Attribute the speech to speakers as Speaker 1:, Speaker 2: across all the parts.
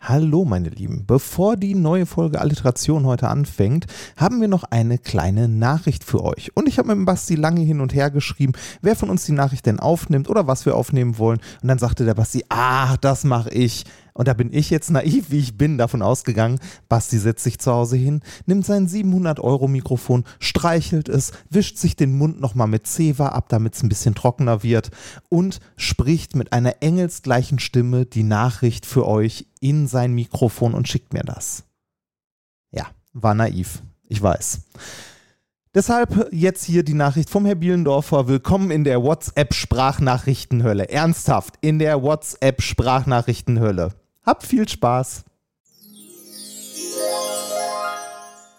Speaker 1: Hallo meine Lieben, bevor die neue Folge Alliteration heute anfängt, haben wir noch eine kleine Nachricht für euch. Und ich habe mit dem Basti lange hin und her geschrieben, wer von uns die Nachricht denn aufnimmt oder was wir aufnehmen wollen. Und dann sagte der Basti, ah, das mache ich. Und da bin ich jetzt naiv, wie ich bin, davon ausgegangen, Basti setzt sich zu Hause hin, nimmt sein 700-Euro-Mikrofon, streichelt es, wischt sich den Mund nochmal mit Zewa ab, damit es ein bisschen trockener wird und spricht mit einer engelsgleichen Stimme die Nachricht für euch in sein Mikrofon und schickt mir das. Ja, war naiv, ich weiß. Deshalb jetzt hier die Nachricht vom Herr Bielendorfer. Willkommen in der WhatsApp-Sprachnachrichtenhölle. Ernsthaft, in der WhatsApp-Sprachnachrichtenhölle. Habt viel Spaß.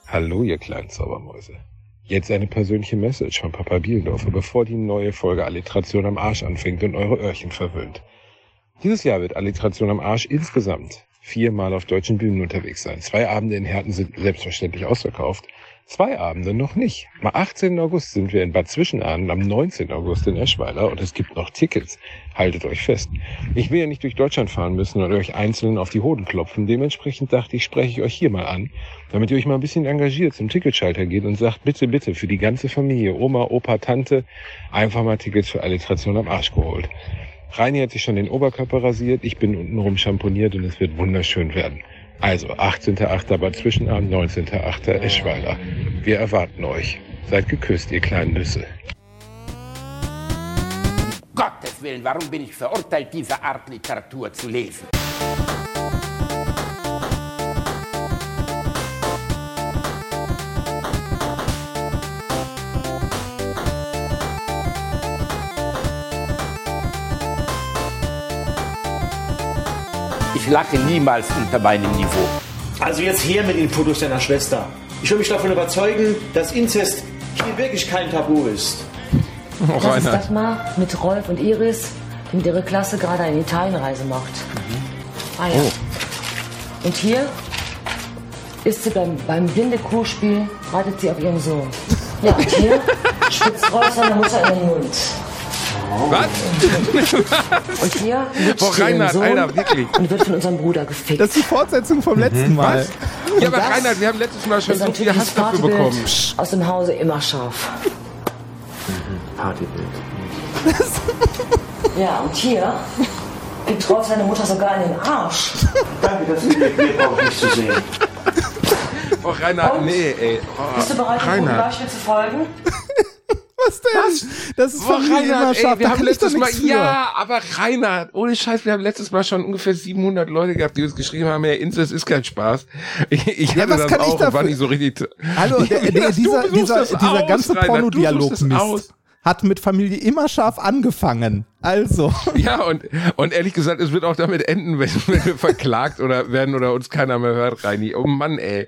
Speaker 2: Hallo, ihr kleinen Zaubermäuse. Jetzt eine persönliche Message von Papa Bielendorfer, bevor die neue Folge Alliteration am Arsch anfängt und eure Öhrchen verwöhnt. Dieses Jahr wird Alliteration am Arsch insgesamt viermal auf deutschen Bühnen unterwegs sein. Zwei Abende in Herten sind selbstverständlich ausverkauft. Zwei Abende noch nicht. Am 18. August sind wir in Bad Zwischenahn, am 19. August in Eschweiler und es gibt noch Tickets. Haltet euch fest. Ich will ja nicht durch Deutschland fahren müssen und euch einzeln auf die Hoden klopfen. Dementsprechend dachte ich, spreche ich euch hier mal an, damit ihr euch mal ein bisschen engagiert zum Ticketschalter geht und sagt, bitte, bitte, für die ganze Familie, Oma, Opa, Tante, einfach mal Tickets für Alliteration am Arsch geholt. Reini hat sich schon den Oberkörper rasiert, ich bin untenrum schamponiert und es wird wunderschön werden. Also 18.8. Bad Zwischenabend, 19.8. Eschweiler. Wir erwarten euch. Seid geküsst, ihr kleinen Nüsse.
Speaker 3: Gottes Willen, warum bin ich verurteilt, diese Art Literatur zu lesen? Lache niemals unter meinem Niveau.
Speaker 4: Also jetzt her mit den Fotos deiner Schwester. Ich will mich davon überzeugen, dass Inzest hier wirklich kein Tabu ist.
Speaker 5: Oh, das ist das mal mit Rolf und Iris, die mit ihrer Klasse gerade eine Italienreise macht. Ah ja.
Speaker 1: Oh.
Speaker 5: Und hier ist sie beim, beim blinde Kuhspiel, wartet sie auf ihren Sohn. Ja, und hier spitzt Rolf seine Mutter in den Mund.
Speaker 6: Was?
Speaker 5: Und hier
Speaker 6: Boah, Reinhard,
Speaker 5: Sohn
Speaker 6: Alter, wirklich.
Speaker 5: und wird von unserem Bruder gefickt.
Speaker 1: Das ist die Fortsetzung vom letzten Mal.
Speaker 6: Ja, aber
Speaker 5: das
Speaker 6: Reinhard, wir haben letztes Mal schon
Speaker 5: ist
Speaker 6: so viel Hass
Speaker 5: das
Speaker 6: dafür
Speaker 5: Partybild
Speaker 6: bekommen.
Speaker 5: aus dem Hause immer scharf.
Speaker 4: Partybild.
Speaker 5: Ja, und hier gibt Rolf seine Mutter sogar in den Arsch.
Speaker 4: Danke, dass ihr mir braucht nicht zu sehen.
Speaker 6: Oh, Reinhard,
Speaker 5: Und?
Speaker 6: nee, ey. Oh,
Speaker 5: Bist du bereit, dem. Beispiel zu folgen?
Speaker 1: Was denn? Das ist immer
Speaker 6: Reinhard, wir haben
Speaker 1: ich
Speaker 6: letztes Mal,
Speaker 1: für.
Speaker 6: ja, aber Reinhard, ohne Scheiß, wir haben letztes Mal schon ungefähr 700 Leute gehabt, die uns geschrieben haben, ja, Inzest ist kein Spaß. Ich, ich
Speaker 1: Ja,
Speaker 6: hatte
Speaker 1: was
Speaker 6: das
Speaker 1: kann ich
Speaker 6: auch und
Speaker 1: dafür?
Speaker 6: war nicht so richtig.
Speaker 1: Hallo, der, der, dieser, dieser,
Speaker 6: das
Speaker 1: dieser
Speaker 6: aus,
Speaker 1: ganze
Speaker 6: Reinhard, du
Speaker 1: Pornodialog
Speaker 6: suchst es aus.
Speaker 1: Mist hat mit Familie immer scharf angefangen. Also,
Speaker 6: Ja, und, und ehrlich gesagt, es wird auch damit enden, wenn, wenn wir verklagt oder werden oder uns keiner mehr hört, Reini. Oh Mann, ey.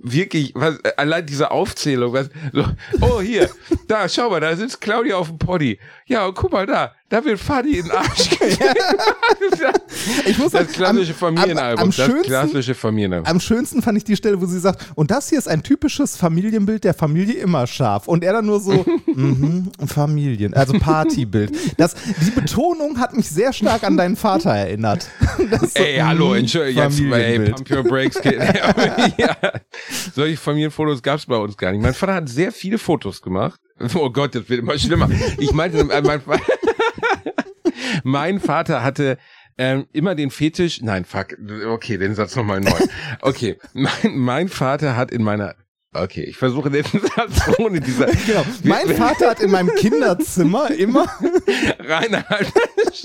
Speaker 6: Wirklich, was, allein diese Aufzählung, was, so, oh, hier, da, schau mal, da sitzt Claudia auf dem Poddy. Ja, und guck mal da, da wird Fadi in den Arsch
Speaker 1: ich muss
Speaker 6: Das klassische
Speaker 1: am-
Speaker 6: Familienalbum,
Speaker 1: am, am
Speaker 6: das
Speaker 1: schönsten,
Speaker 6: klassische Familienalbum.
Speaker 1: Am schönsten fand ich die Stelle, wo sie sagt, und das hier ist ein typisches Familienbild der Familie immer scharf. Und er dann nur so, mhm, Familien, also Partybild. Das, die Betonung hat mich sehr stark an deinen Vater erinnert. So,
Speaker 6: Ey, hallo,
Speaker 1: mhm,
Speaker 6: Entschuldigung, jetzt, ey, pump your brakes, Kid. ja, solche Familienfotos gab's bei uns gar nicht. Mein Vater hat sehr viele Fotos gemacht. Oh Gott, das wird immer schlimmer. Ich meinte, äh, mein, mein Vater hatte ähm, immer den Fetisch, nein, fuck, okay, den Satz nochmal neu. Okay, mein, mein Vater hat in meiner, okay, ich versuche den Satz ohne dieser,
Speaker 1: Genau. Mein Vater hat in meinem Kinderzimmer immer
Speaker 6: Rainer, halt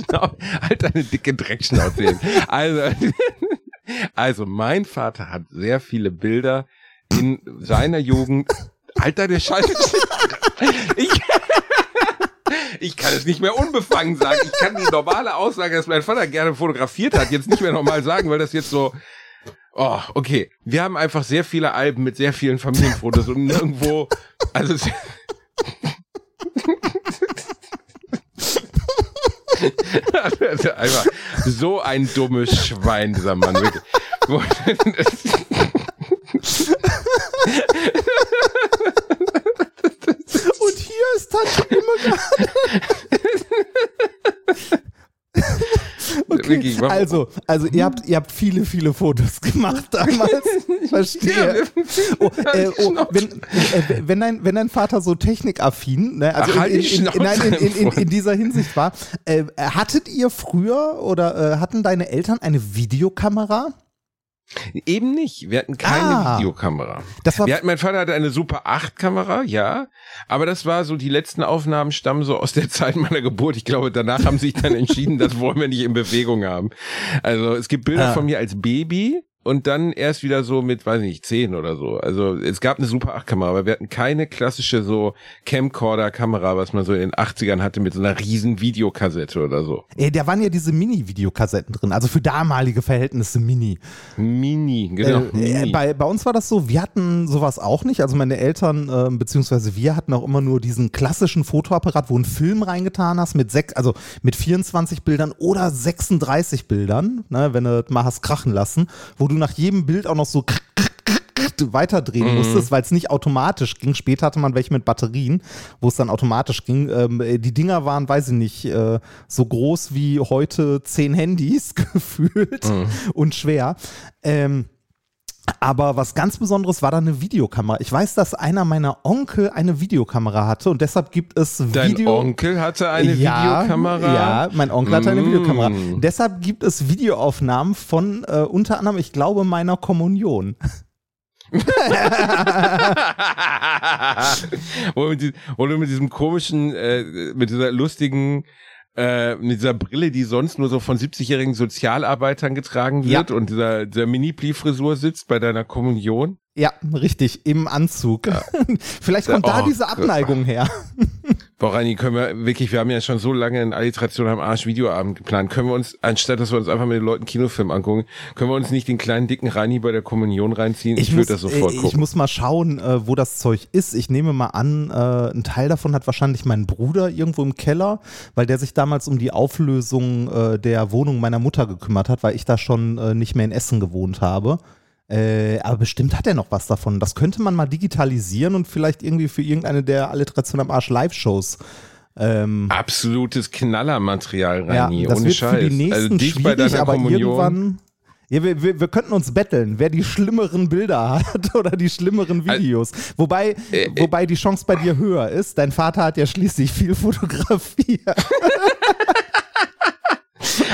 Speaker 6: deine halt deine dicke Dreckschnauze hin. Also, also, mein Vater hat sehr viele Bilder in seiner Jugend. Alter, der Scheiße. Ich, ich kann es nicht mehr unbefangen sagen. Ich kann die normale Aussage, dass mein Vater gerne fotografiert hat, jetzt nicht mehr normal sagen, weil das jetzt so, Oh, okay. Wir haben einfach sehr viele Alben mit sehr vielen Familienfotos und nirgendwo, also es- Also einfach so ein dummes Schwein, dieser Mann. Wirklich.
Speaker 1: Und hier ist Tante Immegard.
Speaker 6: Wirklich. Warum?
Speaker 1: Also, also ihr habt, ihr habt viele, viele Fotos gemacht damals. Verstehe. Oh, äh, oh, wenn, äh, wenn, dein, wenn dein Vater so technikaffin, ne, also
Speaker 6: Ach, halt
Speaker 1: in,
Speaker 6: die
Speaker 1: in, in, nein, in dieser Hinsicht war, äh, hattet ihr früher oder äh, hatten deine Eltern eine Videokamera?
Speaker 6: Eben nicht. Wir hatten keine
Speaker 1: Ah.
Speaker 6: Videokamera.
Speaker 1: Das war
Speaker 6: Wir hatten, mein Vater hatte eine Super 8 Kamera, ja. Aber das war so, die letzten Aufnahmen stammen so aus der Zeit meiner Geburt. Ich glaube, danach haben sie sich dann entschieden, das wollen wir nicht in Bewegung haben. Also es gibt Bilder
Speaker 1: Ah.
Speaker 6: von mir als Baby und dann erst wieder so mit, weiß ich nicht, 10 oder so. Also es gab eine Super 8 Kamera, aber wir hatten keine klassische so Camcorder-Kamera, was man so in den 80ern hatte mit so einer riesen Videokassette oder so.
Speaker 1: Äh, da waren ja diese Mini-Videokassetten drin, also für damalige Verhältnisse Mini.
Speaker 6: Mini, genau.
Speaker 1: Äh, äh,
Speaker 6: Mini.
Speaker 1: bei, bei uns war das so, wir hatten sowas auch nicht. Also meine Eltern, äh, beziehungsweise wir hatten auch immer nur diesen klassischen Fotoapparat, wo ein Film reingetan hast mit sechs, also mit 24 Bildern oder 36 Bildern, ne, wenn du mal hast krachen lassen, wo du nach jedem Bild auch noch so weiterdrehen
Speaker 6: Mhm.
Speaker 1: musstest, weil es nicht automatisch ging. Später hatte man welche mit Batterien, wo es dann automatisch ging. Ähm, äh, die Dinger waren, weiß ich nicht, äh, so groß wie heute zehn Handys gefühlt
Speaker 6: Mhm.
Speaker 1: und schwer. Ähm, aber was ganz Besonderes war da eine Videokamera. Ich weiß, dass einer meiner Onkel eine Videokamera hatte und deshalb gibt es
Speaker 6: Dein
Speaker 1: Video.
Speaker 6: Onkel hatte eine
Speaker 1: ja,
Speaker 6: Videokamera?
Speaker 1: Ja, mein Onkel hatte eine
Speaker 6: Mm.
Speaker 1: Videokamera. Deshalb gibt es Videoaufnahmen von äh, unter anderem, ich glaube, meiner Kommunion.
Speaker 6: wo du mit diesem komischen, äh, mit dieser lustigen, äh, mit dieser Brille, die sonst nur so von 70-jährigen Sozialarbeitern getragen wird und dieser, dieser Mini-Pli-Frisur sitzt bei deiner Kommunion.
Speaker 1: Ja, richtig, im Anzug. Vielleicht kommt da
Speaker 6: Oh
Speaker 1: diese
Speaker 6: Gott.
Speaker 1: Abneigung her.
Speaker 6: Boah, Reini, können wir wirklich, wir haben ja schon so lange in Alliteration am Arsch Videoabend geplant. Können wir uns, anstatt dass wir uns einfach mit den Leuten Kinofilm angucken, können wir uns nicht den kleinen dicken Reini bei der Kommunion reinziehen? Ich, würde das sofort
Speaker 1: äh, ich
Speaker 6: gucken.
Speaker 1: muss mal schauen, äh, wo das Zeug ist. Ich nehme mal an, äh, ein Teil davon hat wahrscheinlich mein Bruder irgendwo im Keller, weil der sich damals um die Auflösung der Wohnung meiner Mutter gekümmert hat, weil ich da schon nicht mehr in Essen gewohnt habe. Äh, aber bestimmt hat er noch was davon. Das könnte man mal digitalisieren und vielleicht irgendwie für irgendeine der Alliteration am Arsch Live-Shows. Ähm,
Speaker 6: Absolutes Knallermaterial,
Speaker 1: ja,
Speaker 6: Reini,
Speaker 1: das
Speaker 6: ohne
Speaker 1: wird
Speaker 6: Scheiß.
Speaker 1: für die nächsten
Speaker 6: also dich bei deiner
Speaker 1: aber
Speaker 6: Kommunion.
Speaker 1: irgendwann. Ja, wir, wir, wir könnten uns betteln, wer die schlimmeren Bilder hat oder die schlimmeren Videos. Wobei,
Speaker 6: Äh, äh.
Speaker 1: wobei die Chance bei dir höher ist. Dein Vater hat ja schließlich viel fotografiert.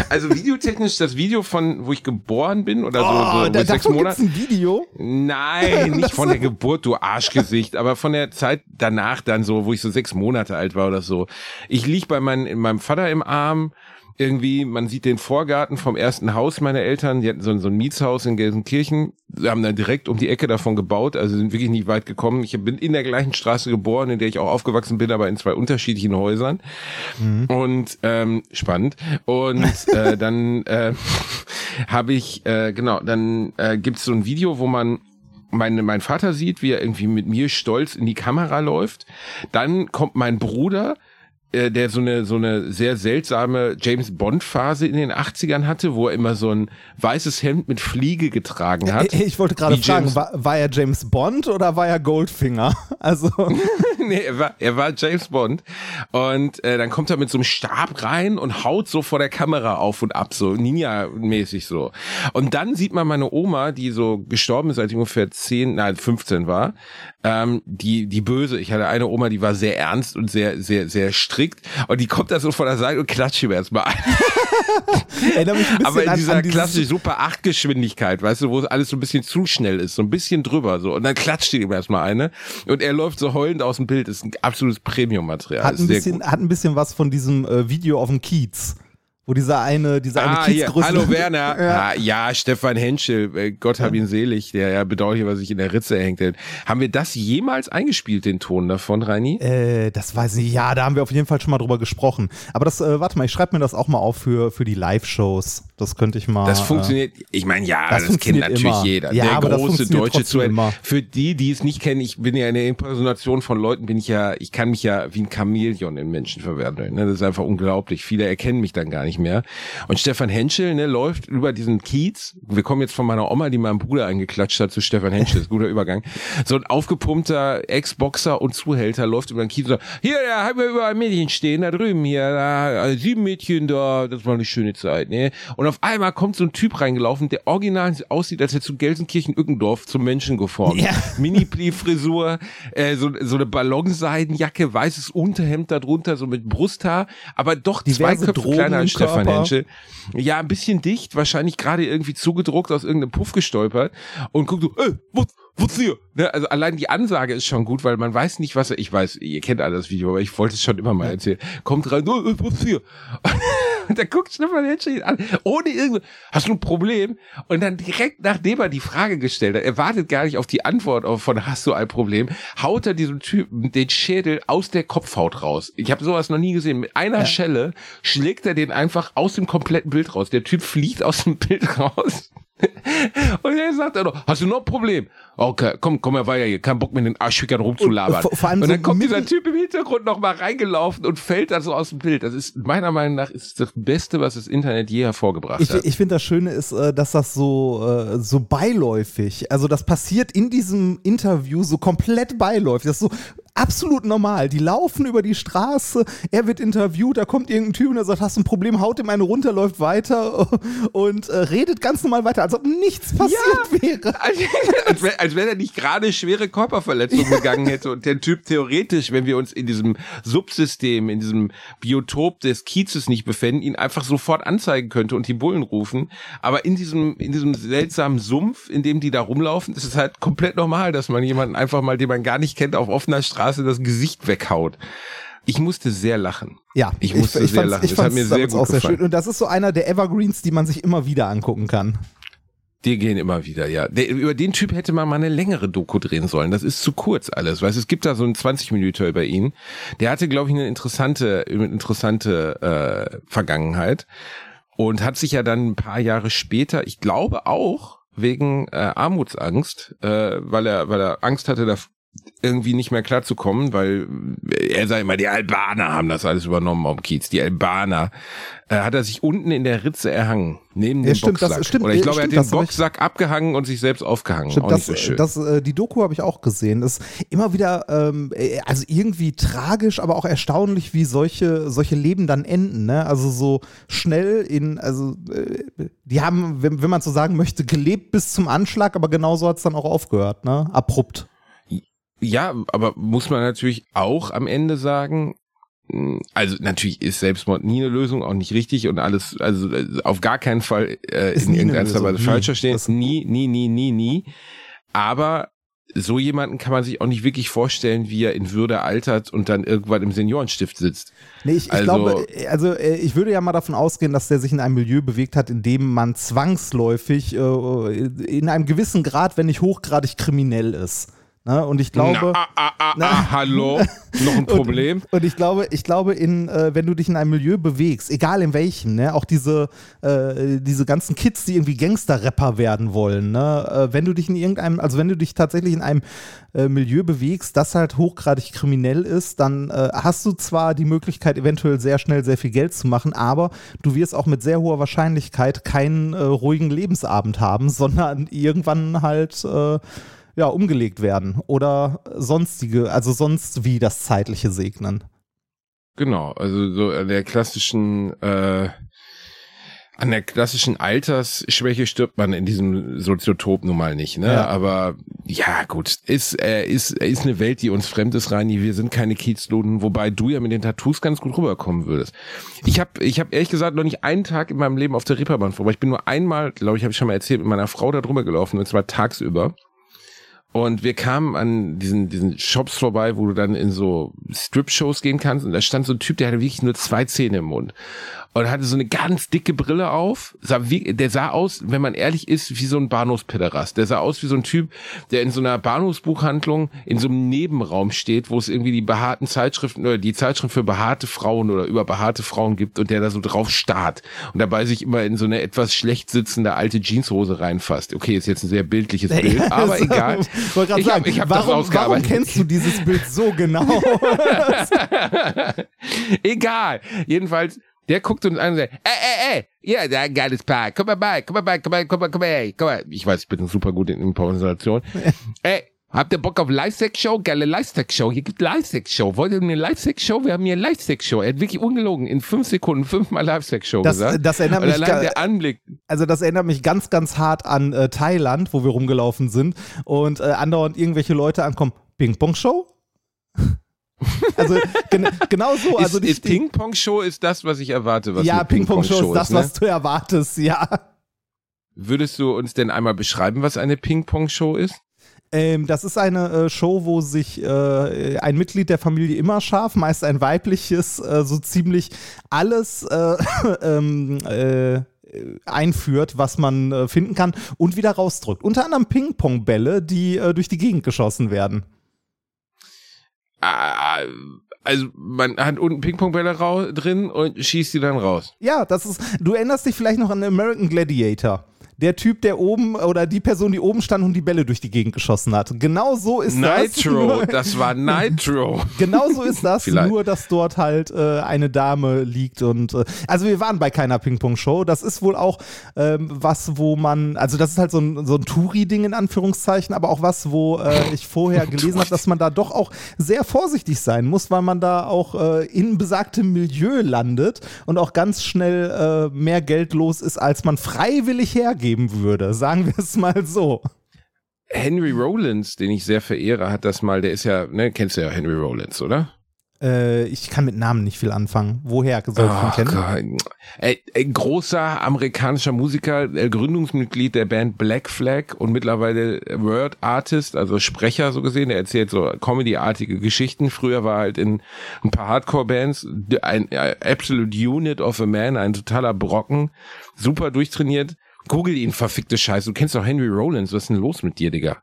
Speaker 6: Also videotechnisch das Video von, wo ich geboren bin oder so, so
Speaker 1: Oh,
Speaker 6: mit
Speaker 1: da,
Speaker 6: sechs Monaten.
Speaker 1: ein Video.
Speaker 6: Nein, nicht von der Geburt, du Arschgesicht, aber von der Zeit danach dann so, wo ich so sechs Monate alt war oder so. Ich lieg bei mein, meinem Vater im Arm, irgendwie, man sieht den Vorgarten vom ersten Haus meiner Eltern, die hatten so, ein- so ein Mietshaus in Gelsenkirchen, sie haben dann direkt um die Ecke davon gebaut, also sind wirklich nicht weit gekommen. Ich bin in der gleichen Straße geboren, in der ich auch aufgewachsen bin, aber in zwei unterschiedlichen Häusern. Und ähm, spannend. Und äh, dann äh, habe ich, äh, genau, dann äh, gibt's so ein Video, wo man mein, mein Vater sieht, wie er irgendwie mit mir stolz in die Kamera läuft. Dann kommt mein Bruder, äh, der so eine so eine sehr seltsame James Bond Phase in den 80ern hatte, wo er immer so ein weißes Hemd mit Fliege getragen hat.
Speaker 1: Äh, Ich wollte gerade fragen,
Speaker 6: James-
Speaker 1: war, war er James Bond oder war er Goldfinger? Also,
Speaker 6: nee, er war, er war James Bond. Und äh, dann kommt er mit so einem Stab rein und haut so vor der Kamera auf und ab, so Ninja-mäßig so. Und dann sieht man meine Oma, die so gestorben ist, als ich ungefähr 10, nein, 15 war, ähm, die, die böse. Ich hatte eine Oma, die war sehr ernst und sehr, sehr, sehr strikt. Und die kommt da so von der Seite und klatscht ihm erstmal ein.
Speaker 1: erinnere mich ein bisschen
Speaker 6: Aber in
Speaker 1: an,
Speaker 6: dieser
Speaker 1: an dieses,
Speaker 6: klassischen Super 8 Geschwindigkeit, weißt du, wo es alles so ein bisschen zu schnell ist, so ein bisschen drüber so und dann klatscht ihm erstmal eine und er läuft so heulend aus dem Bild, ist ein absolutes Premium-Material.
Speaker 1: hat ein, bisschen, hat ein bisschen was von diesem äh, Video auf dem Kiez. Wo dieser eine, dieser eine
Speaker 6: Ah, hier,
Speaker 1: Kiezgröße.
Speaker 6: hallo Werner.
Speaker 1: Ja.
Speaker 6: Ah, ja, Stefan Henschel, äh, Gott hab ihn selig, der ja bedauerlicherweise sich in der Ritze hängt. Haben wir das jemals eingespielt, den Ton davon, Reini?
Speaker 1: Äh, das weiß ich. Ja, da haben wir auf jeden Fall schon mal drüber gesprochen. Aber das, äh, warte mal, ich schreibe mir das auch mal auf für, für die Live-Shows. Das könnte ich mal.
Speaker 6: Das
Speaker 1: äh,
Speaker 6: funktioniert, ich meine, ja,
Speaker 1: das
Speaker 6: das, kennt natürlich
Speaker 1: immer.
Speaker 6: jeder.
Speaker 1: Ja,
Speaker 6: der große deutsche Zuhörer.
Speaker 1: immer.
Speaker 6: Für die, die es nicht kennen, ich bin ja in der Impersonation von Leuten, bin ich ja, ich kann mich ja wie ein Chamäleon in Menschen verwandeln. Ne? Das ist einfach unglaublich. Viele erkennen mich dann gar nicht nicht mehr. Und Stefan Henschel ne, läuft über diesen Kiez. Wir kommen jetzt von meiner Oma, die meinem Bruder eingeklatscht hat, zu Stefan Henschel. Guter Übergang. So ein aufgepumpter Ex-Boxer und Zuhälter läuft über den Kiez und sagt, hier, da haben wir überall Mädchen stehen, da drüben hier, da, äh, sieben Mädchen da, das war eine schöne Zeit. Ne? Und auf einmal kommt so ein Typ reingelaufen, der original aussieht, als hätte zu Gelsenkirchen-Ückendorf zum Menschen geformt.
Speaker 1: Ja.
Speaker 6: Mini-Pli-Frisur, äh, so, so eine Ballonseidenjacke, weißes Unterhemd darunter, so mit Brusthaar, aber doch zwei
Speaker 1: Diverse
Speaker 6: Köpfe
Speaker 1: Drogen
Speaker 6: kleiner als Stefan. Henschel. Ja, ein bisschen dicht, wahrscheinlich gerade irgendwie zugedruckt, aus irgendeinem Puff gestolpert und guckt so, ey, was, hier? Ne, also allein die Ansage ist schon gut, weil man weiß nicht, was er, ich weiß, ihr kennt alle das Video, aber ich wollte es schon immer mal erzählen. Kommt rein, oh, hier? Und dann guckt Stefan Henschel an, ohne irgendwas, hast du ein Problem? Und dann direkt nachdem er die Frage gestellt hat, er wartet gar nicht auf die Antwort auf von hast du ein Problem, haut er diesem Typen den Schädel aus der Kopfhaut raus. Ich habe sowas noch nie gesehen. Mit einer Schelle schlägt er den einfach aus dem kompletten Bild raus. Der Typ fliegt aus dem Bild raus. Und er sagt dann noch, hast du noch ein Problem? Okay, komm, komm mal weiter hier, kein Bock mit den Arschfickern rumzulabern.
Speaker 1: vor- vor allem
Speaker 6: und
Speaker 1: so
Speaker 6: dann kommt dieser Typ im Hintergrund noch mal reingelaufen und fällt dann so aus dem Bild. Das ist meiner Meinung nach ist das Beste, was das Internet je hervorgebracht
Speaker 1: Ich,
Speaker 6: hat.
Speaker 1: ich finde das Schöne ist, äh, dass das so, äh, so beiläufig, also das passiert in diesem Interview so komplett beiläufig. Das ist so absolut normal. Die laufen über die Straße, er wird interviewt, da kommt irgendein Typ und der sagt, hast du ein Problem, haut ihm eine runter, läuft weiter und äh, redet ganz normal weiter, als ob nichts passiert wäre.
Speaker 6: als, als, wenn, als wenn er nicht gerade schwere Körperverletzungen begangen hätte und der Typ theoretisch, wenn wir uns in diesem Subsystem, in diesem Biotop des Kiezes nicht befinden, ihn einfach sofort anzeigen könnte und die Bullen rufen. Aber in diesem, in diesem seltsamen Sumpf, in dem die da rumlaufen, ist es halt komplett normal, dass man jemanden einfach mal, den man gar nicht kennt, auf offener Straße das Gesicht weghaut. Ich musste sehr lachen.
Speaker 1: Ja,
Speaker 6: Ich musste sehr lachen.
Speaker 1: Ich
Speaker 6: Das hat mir sehr gut
Speaker 1: auch sehr
Speaker 6: gefallen.
Speaker 1: schön. Und das ist so einer der Evergreens, die man sich immer wieder angucken kann.
Speaker 6: Die gehen immer wieder, ja. Der, über den Typ hätte man mal eine längere Doku drehen sollen. Das ist zu kurz alles. Weißt, es gibt da so einen 20 Minuten über ihn. Der hatte, glaube ich, eine interessante, eine interessante äh, Vergangenheit und hat sich ja dann ein paar Jahre später, ich glaube auch wegen äh, Armutsangst, äh, weil er, weil er Angst hatte, da irgendwie nicht mehr klarzukommen, weil er sagt immer, die Albaner haben das alles übernommen am Kiez. Die Albaner. Äh, hat er sich unten in der Ritze erhangen, neben
Speaker 1: Ja,
Speaker 6: dem
Speaker 1: stimmt, das-
Speaker 6: Boxsack.
Speaker 1: stimmt,
Speaker 6: Oder ich
Speaker 1: äh,
Speaker 6: glaube, er
Speaker 1: stimmt,
Speaker 6: hat
Speaker 1: das
Speaker 6: den
Speaker 1: hab ich-
Speaker 6: Boxsack abgehangen und sich selbst aufgehangen.
Speaker 1: Stimmt,
Speaker 6: Auch
Speaker 1: das,
Speaker 6: so schön.
Speaker 1: das, äh, die Doku habe ich auch gesehen. Das ist immer wieder, ähm, äh, also irgendwie tragisch, aber auch erstaunlich, wie solche, solche Leben dann enden. Ne? Also so schnell in, also äh, die haben, wenn, wenn man so sagen möchte, gelebt bis zum Anschlag, aber genauso hat es dann auch aufgehört, ne? Abrupt.
Speaker 6: Ja, aber muss man natürlich auch am Ende sagen, mh, also natürlich ist Selbstmord nie eine Lösung, auch nicht richtig und alles, also äh, auf gar keinen Fall äh,
Speaker 1: Ist
Speaker 6: in irgendeiner Weise falsch verstehen.
Speaker 1: Das-
Speaker 6: Nie, nie, nie, nie, nie. Aber so jemanden kann man sich auch nicht wirklich vorstellen, wie er in Würde altert und dann irgendwann im Seniorenstift sitzt.
Speaker 1: Nee, ich, ich
Speaker 6: Also-
Speaker 1: glaube, äh, also äh, ich würde ja mal davon ausgehen, dass der sich in einem Milieu bewegt hat, in dem man zwangsläufig äh, in einem gewissen Grad, wenn nicht hochgradig kriminell ist. Ne? Und ich glaube.
Speaker 6: na, ah, ah, ah,
Speaker 1: Na.
Speaker 6: hallo, noch ein Problem.
Speaker 1: Und ich glaube, ich glaube, in, äh, wenn du dich in einem Milieu bewegst, egal in welchem, ne, auch diese, äh, diese ganzen Kids, die irgendwie Gangster-Rapper werden wollen, ne, äh, wenn du dich in irgendeinem, also wenn du dich tatsächlich in einem äh, Milieu bewegst, das halt hochgradig kriminell ist, dann äh, hast du zwar die Möglichkeit, eventuell sehr schnell sehr viel Geld zu machen, aber du wirst auch mit sehr hoher Wahrscheinlichkeit keinen äh, ruhigen Lebensabend haben, sondern irgendwann halt äh, ja, umgelegt werden oder sonstige, also sonst wie das zeitliche Segnen.
Speaker 6: Genau, also so an der klassischen, äh, an der klassischen Altersschwäche stirbt man in diesem Soziotop nun mal nicht, ne?
Speaker 1: Ja.
Speaker 6: Aber ja, gut, ist, äh, ist, ist eine Welt, die uns fremd ist, Reini. Wir sind keine Kiezloden, wobei du ja mit den Tattoos ganz gut rüberkommen würdest. Ich habe ich hab ehrlich gesagt noch nicht einen Tag in meinem Leben auf der Ripperbahn vorbei. Ich bin nur einmal, glaube ich, habe ich schon mal erzählt, mit meiner Frau da drüber gelaufen, und zwar tagsüber. Und wir kamen an diesen, diesen Shops vorbei, wo du dann in so Strip-Shows gehen kannst. Und da stand so ein Typ, der hatte wirklich nur zwei Zähne im Mund. Und hatte so eine ganz dicke Brille auf. Sah wie, der sah aus, wenn man ehrlich ist, wie so ein Bahnhofspederast. Der sah aus wie so ein Typ, der in so einer Bahnhofsbuchhandlung in so einem Nebenraum steht, wo es irgendwie die behaarten Zeitschriften oder die Zeitschrift für behaarte Frauen oder über behaarte Frauen gibt und der da so drauf starrt und dabei sich immer in so eine etwas schlecht sitzende alte Jeanshose reinfasst. Okay, ist jetzt ein sehr bildliches Bild, aber
Speaker 1: Also,
Speaker 6: egal.
Speaker 1: Ich wollte
Speaker 6: Ich hab-
Speaker 1: sagen,
Speaker 6: ich hab das
Speaker 1: warum, warum kennst du dieses Bild so genau?
Speaker 6: Egal. Jedenfalls, Der guckt uns an und sagt, ey, ey, ey, ja, da ein geiles Paar, komm mal bei, komm mal bei, komm mal, komm mal, komm mal, komm mal. Ich weiß, ich bin super gut in Improvisation. ey, habt ihr Bock auf Live-Sex-Show? Geile Live-Sex-Show. Hier gibt Live-Sex-Show. Wollt ihr eine Live-Sex-Show? Wir haben hier eine Live-Sex-Show. Er hat wirklich ungelogen in fünf Sekunden fünfmal Live-Sex-Show
Speaker 1: Das,
Speaker 6: gesagt.
Speaker 1: das erinnert mich
Speaker 6: allein der Anblick.
Speaker 1: Also das erinnert mich ganz, ganz hart an äh, Thailand, wo wir rumgelaufen sind und äh, andauernd irgendwelche Leute ankommen. Ping-Pong-Show? Also gen genau so. Also
Speaker 6: ist,
Speaker 1: die-
Speaker 6: ist Ping-Pong-Show ist das, was ich erwarte, was
Speaker 1: ja,
Speaker 6: eine
Speaker 1: Ping-Pong-Show ist das,
Speaker 6: ne?
Speaker 1: was du erwartest, ja.
Speaker 6: Würdest du uns denn einmal beschreiben, was eine Ping-Pong-Show ist?
Speaker 1: Ähm, das ist eine äh, Show, wo sich äh, ein Mitglied der Familie immer scharf, meist ein weibliches, äh, so ziemlich alles äh, ähm, äh, einführt, was man äh, finden kann und wieder rausdrückt. Unter anderem Ping-Pong-Bälle, die durch die Gegend geschossen werden.
Speaker 6: Ah, also man hat unten Ping-Pong-Bälle drin und schießt die dann raus.
Speaker 1: Ja, das ist. Du erinnerst dich vielleicht noch an American Gladiator. Der Typ, der oben oder die Person, die oben stand und die Bälle durch die Gegend geschossen hat. Genau so ist das.
Speaker 6: Nitro, das war Nitro.
Speaker 1: Genau so ist das, nur dass dort halt äh, eine Dame liegt und äh, also wir waren bei keiner Ping-Pong-Show. Das ist wohl auch ähm, was, wo man, also das ist halt so ein, so ein Touri-Ding in Anführungszeichen, aber auch was, wo äh, ich vorher gelesen habe, dass man da doch auch sehr vorsichtig sein muss, weil man da auch äh, in besagtem Milieu landet und auch ganz schnell äh, mehr Geld los ist, als man freiwillig hergeben würde. Sagen wir es mal so.
Speaker 6: Henry Rollins, den ich sehr verehre, hat das mal, der ist ja, ne, kennst du ja Henry Rollins, oder?
Speaker 1: Äh, ich kann mit Namen nicht viel anfangen. Woher soll ich ihn kennen?
Speaker 6: Ey, ey, großer amerikanischer Musiker, äh, Gründungsmitglied der Band Black Flag und mittlerweile Word Artist, also Sprecher so gesehen. Er erzählt so Comedy-artige Geschichten. Früher war er halt in ein paar Hardcore-Bands ein äh, Absolute Unit of a Man, ein totaler Brocken, super durchtrainiert. Google ihn, verfickte Scheiße. Du kennst doch Henry Rollins. Was ist denn los mit dir, Digga?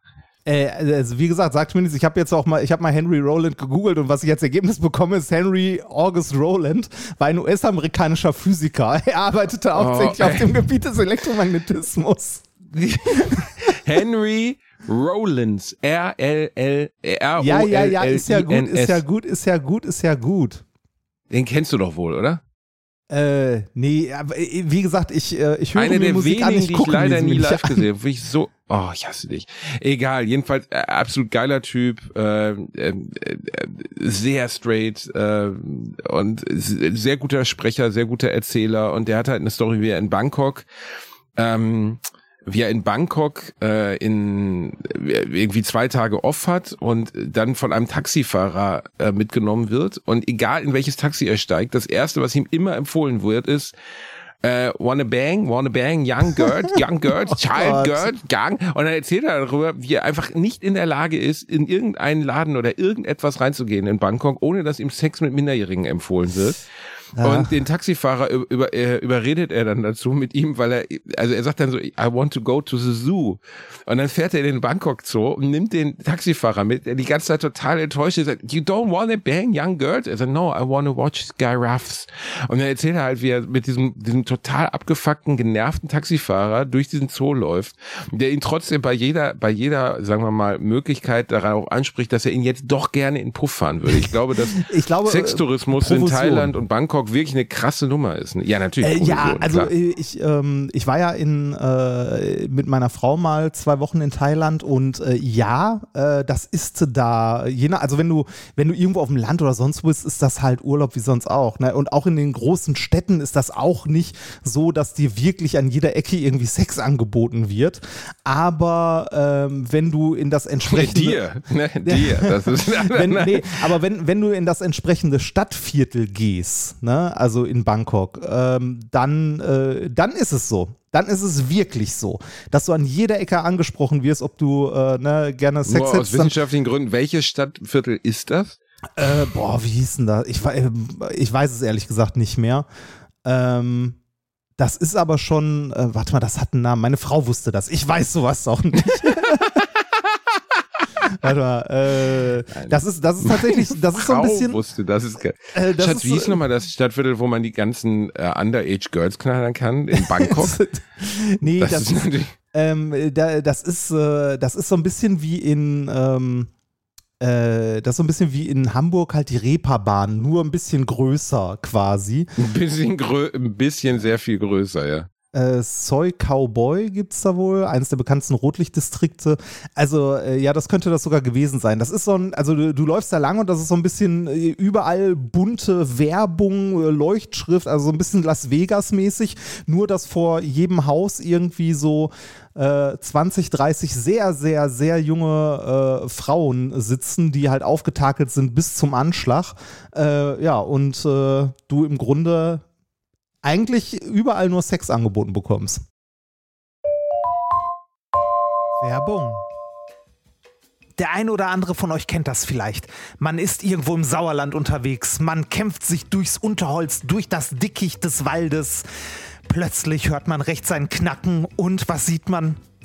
Speaker 1: Äh, also wie gesagt, sagt mir nichts. Ich habe jetzt auch mal, ich habe mal Henry Rowland gegoogelt und was ich als Ergebnis bekomme, ist Henry August Rowland, war ein US-amerikanischer Physiker. Er arbeitete hauptsächlich auf dem Gebiet des Elektromagnetismus.
Speaker 6: Henry Rollins. R-L-L, R-O-L-L-I-N-S.
Speaker 1: Ja, ja, ja, ist ja gut, ist ja gut, ist ja gut, ist ja gut.
Speaker 6: Den kennst du doch wohl, oder?
Speaker 1: Äh, nee, aber äh, wie gesagt, ich, äh, ich höre
Speaker 6: Eine
Speaker 1: mir
Speaker 6: der
Speaker 1: Musik
Speaker 6: wenigen,
Speaker 1: an,
Speaker 6: die
Speaker 1: ich
Speaker 6: ich
Speaker 1: gucke
Speaker 6: leider nie live
Speaker 1: an.
Speaker 6: gesehen habe. Ich so, oh, ich hasse dich. Egal, jedenfalls äh, absolut geiler Typ, äh, äh, äh, sehr straight äh, und sehr guter Sprecher, sehr guter Erzähler und der hat halt eine Story, wie er in Bangkok ähm, wie er in Bangkok äh, in irgendwie zwei Tage off hat und dann von einem Taxifahrer äh, mitgenommen wird und egal in welches Taxi er steigt, das erste, was ihm immer empfohlen wird, ist äh, wanna bang, wanna bang, young girl, young girl, child
Speaker 1: Gott.
Speaker 6: girl, gang. Und dann erzählt er darüber, wie er einfach nicht in der Lage ist, in irgendeinen Laden oder irgendetwas reinzugehen in Bangkok, ohne dass ihm Sex mit Minderjährigen empfohlen wird. Und den Taxifahrer über, über, äh, überredet er dann dazu mit ihm, weil er, also er sagt dann so, I want to go to the zoo. Und dann fährt er in den Bangkok Zoo und nimmt den Taxifahrer mit, der die ganze Zeit total enttäuscht ist. Sagt, you don't wanna bang young girls? Er sagt, no, I wanna watch giraffes. Und dann erzählt er halt, wie er mit diesem, diesem total abgefuckten, genervten Taxifahrer durch diesen Zoo läuft, der ihn trotzdem bei jeder, bei jeder, sagen wir mal, Möglichkeit darauf anspricht, dass er ihn jetzt doch gerne in Puff fahren würde. Ich glaube, dass
Speaker 1: Ich glaube, äh,
Speaker 6: Sextourismus in
Speaker 1: Provision.
Speaker 6: Thailand und Bangkok wirklich eine krasse Nummer ist. Ja, natürlich.
Speaker 1: Äh, ja, also
Speaker 6: klar.
Speaker 1: äh, ich, ähm, ich war ja in, äh, mit meiner Frau mal zwei Wochen in Thailand und äh, ja, äh, das ist da, je nach, also wenn du, wenn du irgendwo auf dem Land oder sonst wo bist, ist das halt Urlaub wie sonst auch. Ne? Und auch in den großen Städten ist das auch nicht so, dass dir wirklich an jeder Ecke irgendwie Sex angeboten wird. Aber ähm, wenn du in das entsprechende
Speaker 6: dir, ne, dir, das ist,
Speaker 1: wenn, nee, aber wenn, wenn du in das entsprechende Stadtviertel gehst, ne, also in Bangkok, ähm, dann, äh, dann ist es so. Dann ist es wirklich so, dass du an jeder Ecke angesprochen wirst, ob du äh, ne, gerne Sex
Speaker 6: aus
Speaker 1: hättest. Dann,
Speaker 6: wissenschaftlichen Gründen. Welches Stadtviertel ist das?
Speaker 1: äh, boah, wie hieß denn das? Ich, ich weiß es ehrlich gesagt nicht mehr. Ähm, das ist aber schon, äh, warte mal, das hat einen Namen. Meine Frau wusste das. Ich weiß sowas auch nicht. warte mal, äh, das ist, das ist tatsächlich, das ist so ein bisschen.
Speaker 6: wusste, das ist geil.
Speaker 1: Äh, das
Speaker 6: Schatz,
Speaker 1: ist
Speaker 6: wie hieß nochmal das Stadtviertel, wo man die ganzen äh, Underage Girls knallern kann? In Bangkok?
Speaker 1: nee,
Speaker 6: das,
Speaker 1: das,
Speaker 6: ist natürlich.
Speaker 1: ähm, da, das ist, äh, das ist so ein bisschen wie in, ähm, äh, das ist so ein bisschen wie in Hamburg halt die Reeperbahn, nur ein bisschen größer quasi.
Speaker 6: Ein bisschen, grö ein bisschen sehr viel größer, ja.
Speaker 1: Äh, Soy Cowboy gibt es da wohl, eines der bekanntesten Rotlichtdistrikte. Also, äh, ja, das könnte das sogar gewesen sein. Das ist so ein, also du, du läufst da lang und das ist so ein bisschen äh, überall bunte Werbung, äh, Leuchtschrift, also so ein bisschen Las Vegas-mäßig. Nur, dass vor jedem Haus irgendwie so 20, 30 sehr, sehr, sehr junge äh, Frauen sitzen, die halt aufgetakelt sind bis zum Anschlag. Äh, ja, und äh, du im Grunde eigentlich überall nur Sex angeboten bekommst. Werbung. Der ein oder andere von euch kennt das vielleicht. Man ist irgendwo im Sauerland unterwegs, man kämpft sich durchs Unterholz, durch das Dickicht des Waldes. Plötzlich hört man rechts ein Knacken und was sieht man?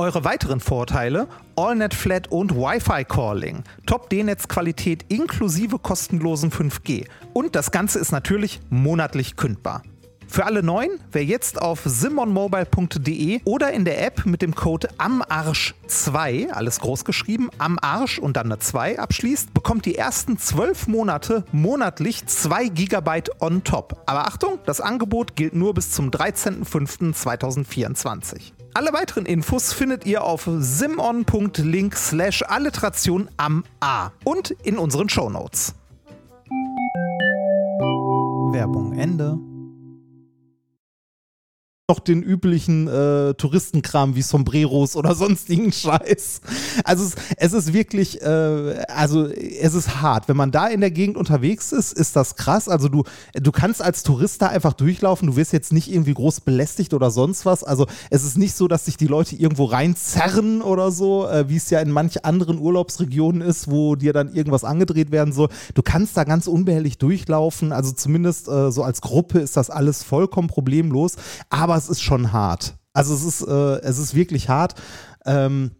Speaker 1: Eure weiteren Vorteile: AllNet Flat und Wi-Fi Calling, Top D-Netz-Qualität inklusive kostenlosen 5G. Und das Ganze ist natürlich monatlich kündbar. Für alle Neuen, wer jetzt auf simonmobile.de oder in der App mit dem Code AMARSCH2, alles groß geschrieben, AMARSCH und dann eine 2 abschließt, bekommt die ersten 12 Monate monatlich 2 GB on top. Aber Achtung, das Angebot gilt nur bis zum 13.05.2024. Alle weiteren Infos findet ihr auf simon.link slash alliteration am A und in unseren Shownotes. Werbung Ende noch den üblichen äh, Touristenkram wie Sombreros oder sonstigen Scheiß. Also es, es ist wirklich, äh, also es ist hart. Wenn man da in der Gegend unterwegs ist, ist das krass. Also du, du kannst als Tourist da einfach durchlaufen. Du wirst jetzt nicht irgendwie groß belästigt oder sonst was. Also es ist nicht so, dass sich die Leute irgendwo reinzerren oder so, äh, wie es ja in manch anderen Urlaubsregionen ist, wo dir dann irgendwas angedreht werden soll. Du kannst da ganz unbehelligt durchlaufen. Also zumindest äh, so als Gruppe ist das alles vollkommen problemlos. Aber es ist schon hart. Also es ist, äh, es ist wirklich hart. Ähm,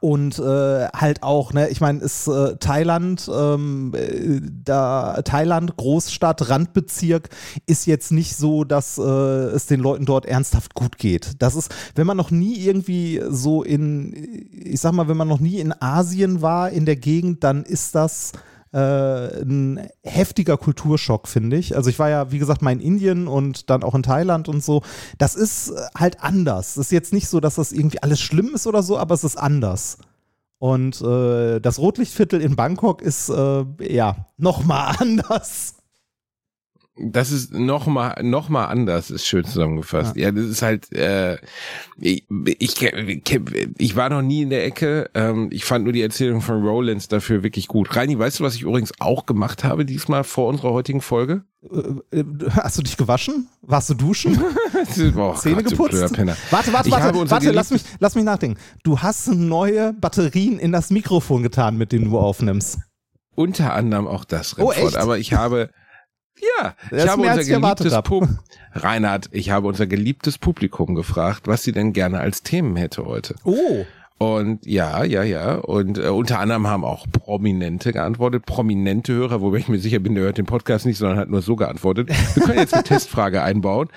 Speaker 1: und äh, halt auch, ne, ich meine, ist äh, Thailand, ähm, äh, da Thailand, Großstadt, Randbezirk, ist jetzt nicht so, dass äh, es den Leuten dort ernsthaft gut geht. Das ist, wenn man noch nie irgendwie so in, ich sag mal, wenn man noch nie in Asien war, in der Gegend, dann ist das äh, ein heftiger Kulturschock, finde ich. Also ich war ja, wie gesagt, mal in Indien und dann auch in Thailand und so. Das ist halt anders. Es ist jetzt nicht so, dass das irgendwie alles schlimm ist oder so, aber es ist anders. Und äh, das Rotlichtviertel in Bangkok ist äh, ja nochmal anders.
Speaker 6: Das ist nochmal noch mal anders, ist schön zusammengefasst. Ja, ja das ist halt, äh, ich, ich, ich war noch nie in der Ecke. Ähm, ich fand nur die Erzählung von Rollins dafür wirklich gut. Reini, weißt du, was ich übrigens auch gemacht habe diesmal vor unserer heutigen Folge?
Speaker 1: Äh, äh, hast du dich gewaschen? Warst du duschen?
Speaker 6: oh,
Speaker 1: Zähne
Speaker 6: Gott,
Speaker 1: geputzt? Warte, warte, warte, warte, lass mich, lass mich nachdenken. Du hast neue Batterien in das Mikrofon getan, mit denen du aufnimmst.
Speaker 6: Unter anderem auch das,
Speaker 1: Remford. Oh, echt?
Speaker 6: Aber ich habe ja,
Speaker 1: das
Speaker 6: ich habe unser geliebtes
Speaker 1: hab.
Speaker 6: Pub Reinhard, ich habe unser geliebtes Publikum gefragt, was sie denn gerne als Themen hätte heute.
Speaker 1: Oh.
Speaker 6: Und ja, ja, ja. Und äh, unter anderem haben auch Prominente geantwortet. Prominente Hörer, wobei ich mir sicher bin, der hört den Podcast nicht, sondern hat nur so geantwortet. Wir können jetzt eine Testfrage einbauen.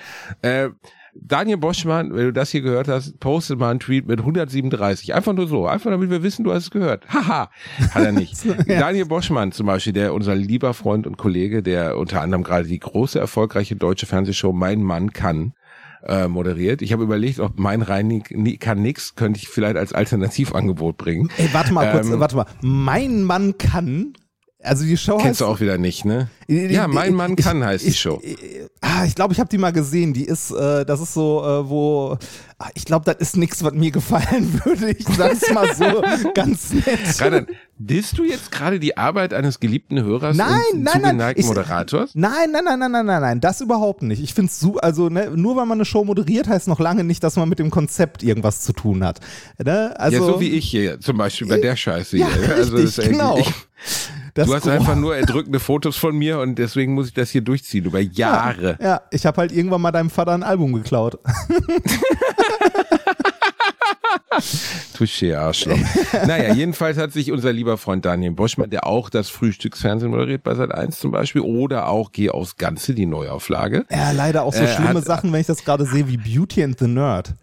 Speaker 6: Äh, Daniel Boschmann, wenn du das hier gehört hast, postet mal einen Tweet mit 137. Einfach nur so. Einfach damit wir wissen, du hast es gehört. Haha. Hat er nicht. ja. Daniel Boschmann zum Beispiel, der unser lieber Freund und Kollege, der unter anderem gerade die große, erfolgreiche deutsche Fernsehshow Mein Mann kann, äh, moderiert. Ich habe überlegt, ob mein Rein kann nix, könnte ich vielleicht als Alternativangebot bringen.
Speaker 1: Ey, warte mal kurz, ähm, warte mal. Mein Mann kann Also die Show
Speaker 6: Kennst du auch wieder nicht, ne?
Speaker 1: Die-
Speaker 6: Ja, mein Mann
Speaker 1: ich-
Speaker 6: kann heißt die
Speaker 1: ich,
Speaker 6: Show.
Speaker 1: Ich, ah, ich glaube, ich habe die mal gesehen. Die ist, äh, das ist so, äh, wo, ah, ich glaube, das ist nichts, was mir gefallen würde. Ich sag's mal so ganz nett.
Speaker 6: Rainer, disst du jetzt gerade die Arbeit eines geliebten Hörers
Speaker 1: Nein,
Speaker 6: und
Speaker 1: nein, nein.
Speaker 6: zugeneigten
Speaker 1: Ich-
Speaker 6: Moderators?
Speaker 1: Nein, nein, nein, nein, nein, nein, nein, das überhaupt nicht. Ich finde es so, also ne, nur weil man eine Show moderiert, heißt noch lange nicht, dass man mit dem Konzept irgendwas zu tun hat. Ne? Also,
Speaker 6: ja, so wie ich hier, zum Beispiel bei der Scheiße
Speaker 1: Ja,
Speaker 6: hier. Also
Speaker 1: richtig,
Speaker 6: das ist
Speaker 1: genau.
Speaker 6: Ich,
Speaker 1: das
Speaker 6: du hast einfach nur erdrückende Fotos von mir und deswegen muss ich das hier durchziehen, über Jahre.
Speaker 1: Ja, ich habe halt irgendwann mal deinem Vater ein Album geklaut.
Speaker 6: Touché, Arschloch. naja, jedenfalls hat sich unser lieber Freund Daniel Boschmann, der auch das Frühstücksfernsehen moderiert bei Sat1 zum Beispiel, oder auch Geh aufs Ganze, die Neuauflage,
Speaker 1: Ja, leider auch so
Speaker 6: Äh,
Speaker 1: schlimme
Speaker 6: hat-
Speaker 1: Sachen, wenn ich das gerade sehe, wie Beauty and the Nerd.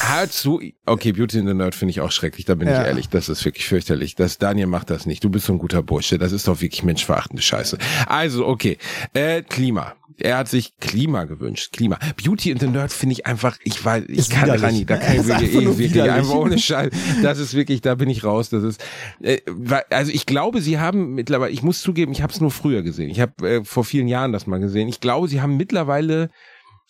Speaker 6: hat so, okay, Beauty and the Nerd finde ich auch schrecklich, da bin
Speaker 1: Ja.
Speaker 6: ich ehrlich, das ist wirklich fürchterlich. Das, Daniel macht das nicht, du bist so ein guter Bursche, das ist doch wirklich menschverachtende Scheiße. Also, okay, äh, Klima. Er hat sich Klima gewünscht. Klima. Beauty and the Nerd finde ich einfach, ich weiß, ich
Speaker 1: Ist
Speaker 6: kann. Rani, da kann ich wirklich, eh, wirklich einfach ohne Scheiß. Das ist wirklich, da bin ich raus. Das ist, äh, also ich glaube, sie haben mittlerweile, ich muss zugeben, ich habe es nur früher gesehen. Ich habe äh, vor vielen Jahren das mal gesehen. Ich glaube, sie haben mittlerweile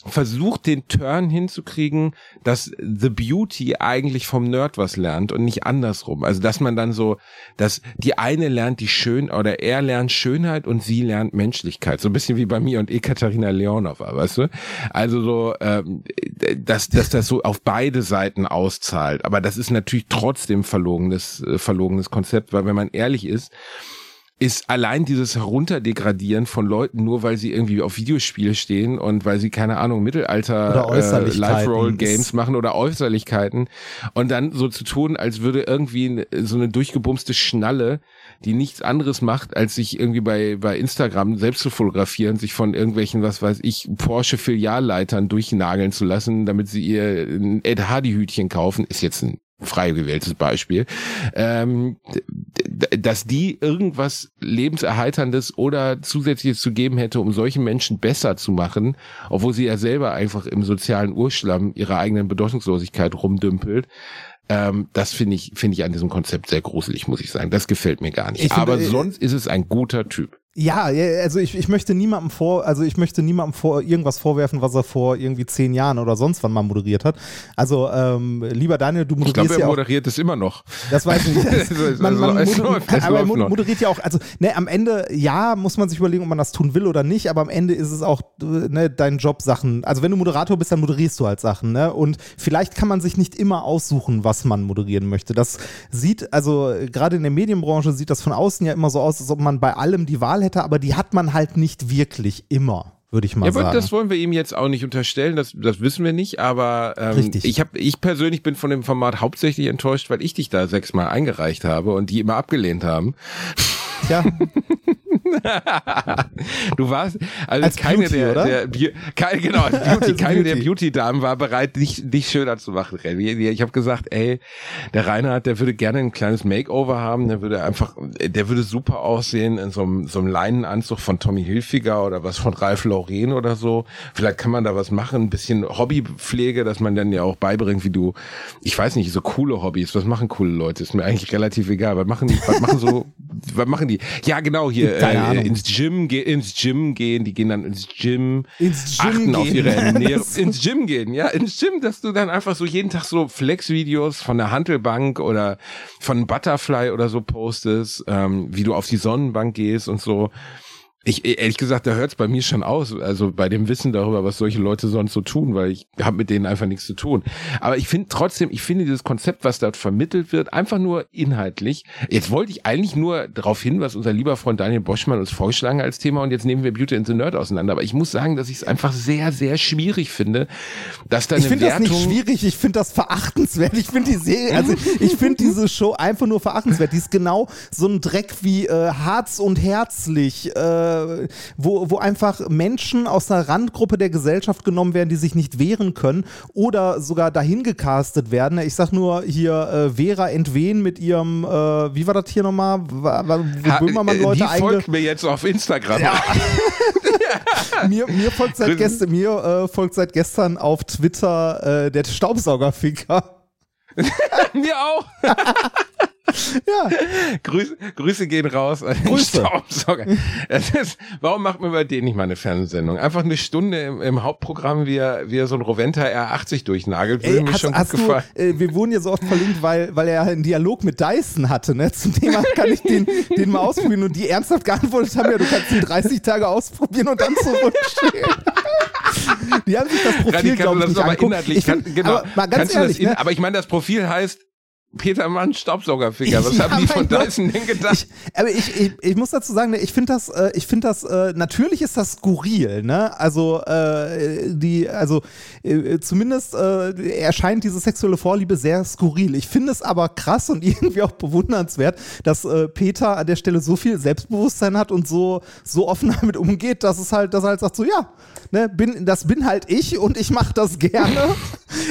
Speaker 6: versucht, den Turn hinzukriegen, dass The Beauty eigentlich vom Nerd was lernt und nicht andersrum. Also, dass man dann so, dass die eine lernt die Schön, oder er lernt Schönheit und sie lernt Menschlichkeit. So ein bisschen wie bei mir und Ekaterina Leonova, weißt du? Also so, ähm, dass, dass das so auf beide Seiten auszahlt. Aber das ist natürlich trotzdem verlogenes, äh, verlogenes Konzept, weil wenn man ehrlich ist, ist allein dieses Herunterdegradieren von Leuten, nur weil sie irgendwie auf Videospiele stehen und weil sie, keine Ahnung, Mittelalter äh. Live-Roll-Games machen oder Äußerlichkeiten und dann so zu tun, als würde irgendwie so eine durchgebumste Schnalle, die nichts anderes macht, als sich irgendwie bei, bei Instagram selbst zu fotografieren, sich von irgendwelchen, was weiß ich, Porsche-Filialleitern durchnageln zu lassen, damit sie ihr ein Ed Hardy-Hütchen kaufen, ist jetzt ein frei gewähltes Beispiel, ähm, dass die irgendwas lebenserheiterndes oder zusätzliches zu geben hätte, um solchen Menschen besser zu machen, obwohl sie ja selber einfach im sozialen Urschlamm ihrer eigenen Bedeutungslosigkeit rumdümpelt. Ähm, das finde ich finde ich an diesem Konzept sehr gruselig, muss ich sagen. Das gefällt mir gar nicht.
Speaker 1: Ich finde,
Speaker 6: Aber
Speaker 1: äh,
Speaker 6: sonst ist es ein guter Typ.
Speaker 1: Ja, also ich, ich möchte niemandem vor, also ich möchte niemandem vor irgendwas vorwerfen, was er vor irgendwie zehn Jahren oder sonst wann mal moderiert hat. Also ähm, lieber Daniel, du
Speaker 6: Ich
Speaker 1: moderierst
Speaker 6: glaube, er
Speaker 1: ja auch.
Speaker 6: moderiert es immer noch.
Speaker 1: Das weiß ich nicht. Man, man,
Speaker 6: es
Speaker 1: moder-
Speaker 6: läuft,
Speaker 1: aber er
Speaker 6: läuft
Speaker 1: moderiert ja auch, also ne, am Ende, ja, muss man sich überlegen, ob man das tun will oder nicht, aber am Ende ist es auch ne, dein Job, Sachen. Also wenn du Moderator bist, dann moderierst du halt Sachen, ne? Und vielleicht kann man sich nicht immer aussuchen, was man moderieren möchte. Das sieht, also gerade in der Medienbranche sieht das von außen ja immer so aus, als ob man bei allem die Wahl hätte, aber die hat man halt nicht wirklich immer, würde ich mal
Speaker 6: Ja,
Speaker 1: sagen.
Speaker 6: das wollen wir ihm jetzt auch nicht unterstellen, das, das wissen wir nicht, aber ähm,
Speaker 1: Richtig.
Speaker 6: ich habe, ich persönlich bin von dem Format hauptsächlich enttäuscht, weil ich dich da sechsmal eingereicht habe und die immer abgelehnt haben.
Speaker 1: ja,
Speaker 6: Du warst also
Speaker 1: Als
Speaker 6: keine
Speaker 1: Beauty,
Speaker 6: der, der Be keine, genau, als Beauty,
Speaker 1: Als
Speaker 6: keine der
Speaker 1: Beauty.
Speaker 6: Beauty-Damen war bereit, dich, dich schöner zu machen. Ich habe gesagt, ey, der Reinhard, der würde gerne ein kleines Makeover haben, der würde einfach, der würde super aussehen in so einem, so einem Leinenanzug von Tommy Hilfiger oder was von Ralph Lauren oder so. Vielleicht kann man da was machen, ein bisschen Hobbypflege, dass man dann ja auch beibringt, wie du, ich weiß nicht, so coole Hobbys, was machen coole Leute? Ist mir eigentlich relativ egal. Was machen die, was machen so, was machen die? Ja, genau, hier
Speaker 1: Keine
Speaker 6: äh,
Speaker 1: Ahnung.
Speaker 6: ins Gym, ge ins Gym gehen, die gehen dann ins Gym,
Speaker 1: Ins Gym
Speaker 6: achten auf
Speaker 1: gehen.
Speaker 6: ihre Ernährung, ins Gym gehen, ja, ins Gym, dass du dann einfach so jeden Tag so Flex-Videos von der Handelbank oder von Butterfly oder so postest, ähm, wie du auf die Sonnenbank gehst und so. Ich, ehrlich gesagt, da hört es bei mir schon aus, also bei dem Wissen darüber, was solche Leute sonst so tun, weil ich habe mit denen einfach nichts zu tun. Aber ich finde trotzdem, ich finde dieses Konzept, was dort vermittelt wird, einfach nur inhaltlich. Jetzt wollte ich eigentlich nur darauf hin, was unser lieber Freund Daniel Boschmann uns vorgeschlagen hat als Thema und jetzt nehmen wir Beauty and the Nerd auseinander. Aber ich muss sagen, dass ich es einfach sehr, sehr schwierig finde, dass da eine
Speaker 1: Ich finde das nicht schwierig, ich finde das verachtenswert. Ich finde die Serie, also ich finde diese Show einfach nur verachtenswert. Die ist genau so ein Dreck wie äh, Harz und Herzlich, äh, wo, wo einfach Menschen aus einer Randgruppe der Gesellschaft genommen werden, die sich nicht wehren können oder sogar dahin gecastet werden. Ich sag nur hier äh, Vera Entwen mit ihrem, äh, wie war das hier nochmal, wo Böhmermann
Speaker 6: äh,
Speaker 1: Leute
Speaker 6: die folgt mir jetzt auf Instagram.
Speaker 1: mir, mir folgt seit gestern, mir äh, folgt seit gestern auf Twitter äh, der Staubsaugerficker.
Speaker 6: mir auch.
Speaker 1: Ja,
Speaker 6: Grüße, Grüße gehen raus an den
Speaker 1: Grüße.
Speaker 6: Staubsauger. Es ist, warum macht man bei denen nicht mal eine Fernsehsendung? Einfach eine Stunde im, im Hauptprogramm, wie er, wie er so ein Roventa R80 durchnagelt, würde
Speaker 1: Ey,
Speaker 6: mir
Speaker 1: hast,
Speaker 6: schon gut
Speaker 1: du,
Speaker 6: gefallen.
Speaker 1: äh, wir wurden ja so oft verlinkt, weil, weil er einen Dialog mit Dyson hatte. Ne? Zum Thema kann ich den, den mal ausprobieren. Und die ernsthaft geantwortet haben, ja, du kannst ihn 30 Tage ausprobieren und dann zurückschicken. die haben sich das Profil,
Speaker 6: du
Speaker 1: glaube ich, nicht angeguckt.
Speaker 6: inhaltlich,
Speaker 1: Ich find,
Speaker 6: kann, genau,
Speaker 1: aber mal ganz
Speaker 6: kannst du
Speaker 1: ehrlich,
Speaker 6: das in,
Speaker 1: ne?
Speaker 6: aber ich meine, das Profil heißt Peter Mann Staubsaugerfinger. Was
Speaker 1: Ja,
Speaker 6: haben die von
Speaker 1: Gott.
Speaker 6: Dyson denn gedacht?
Speaker 1: Ich, aber ich, ich, ich muss dazu sagen, ne, ich finde das, äh, ich finde das, äh, natürlich ist das skurril, ne? Also, äh, die, also, äh, zumindest äh, erscheint diese sexuelle Vorliebe sehr skurril. Ich finde es aber krass und irgendwie auch bewundernswert, dass Peter an der Stelle so viel Selbstbewusstsein hat und so, so offen damit umgeht, dass es halt, dass er halt sagt, so, ja, ne, bin, das bin halt ich und ich mache das gerne.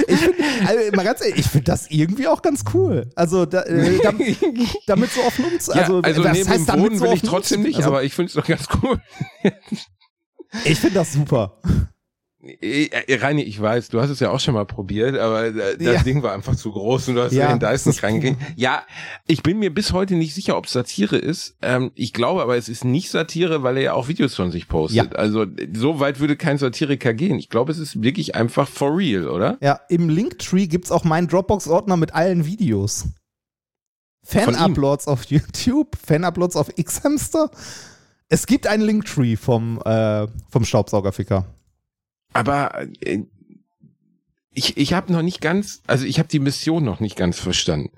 Speaker 1: Ich finde, also, mal ganz ehrlich, ich finde das irgendwie auch ganz cool. Also, da, äh, damit, damit so offen umzugehen.
Speaker 6: Ja, also,
Speaker 1: was
Speaker 6: neben
Speaker 1: heißt
Speaker 6: dem
Speaker 1: damit
Speaker 6: Boden
Speaker 1: so
Speaker 6: will ich trotzdem nicht,
Speaker 1: umzugehen?
Speaker 6: aber ich finde es doch ganz cool.
Speaker 1: Ich finde das super.
Speaker 6: Äh, äh, Reini, ich weiß, du hast es ja auch schon mal probiert, aber äh, das
Speaker 1: Ja.
Speaker 6: Ding war einfach zu groß und du hast
Speaker 1: Ja,
Speaker 6: den Dyson reingekriegt. Ja, ich bin mir bis heute nicht sicher, ob es Satire ist. Ähm, ich glaube aber, es ist nicht Satire, weil er ja auch Videos von sich postet.
Speaker 1: Ja.
Speaker 6: Also so weit würde kein Satiriker gehen. Ich glaube, es ist wirklich einfach for real, oder?
Speaker 1: Ja, im Linktree gibt es auch meinen Dropbox-Ordner mit allen Videos. Fan-Uploads auf YouTube, Fan-Uploads auf X-Hamster. Es gibt einen Linktree vom, äh, vom Staubsaugerficker.
Speaker 6: Aber äh, ich, ich habe noch nicht ganz, also ich habe die Mission noch nicht ganz verstanden.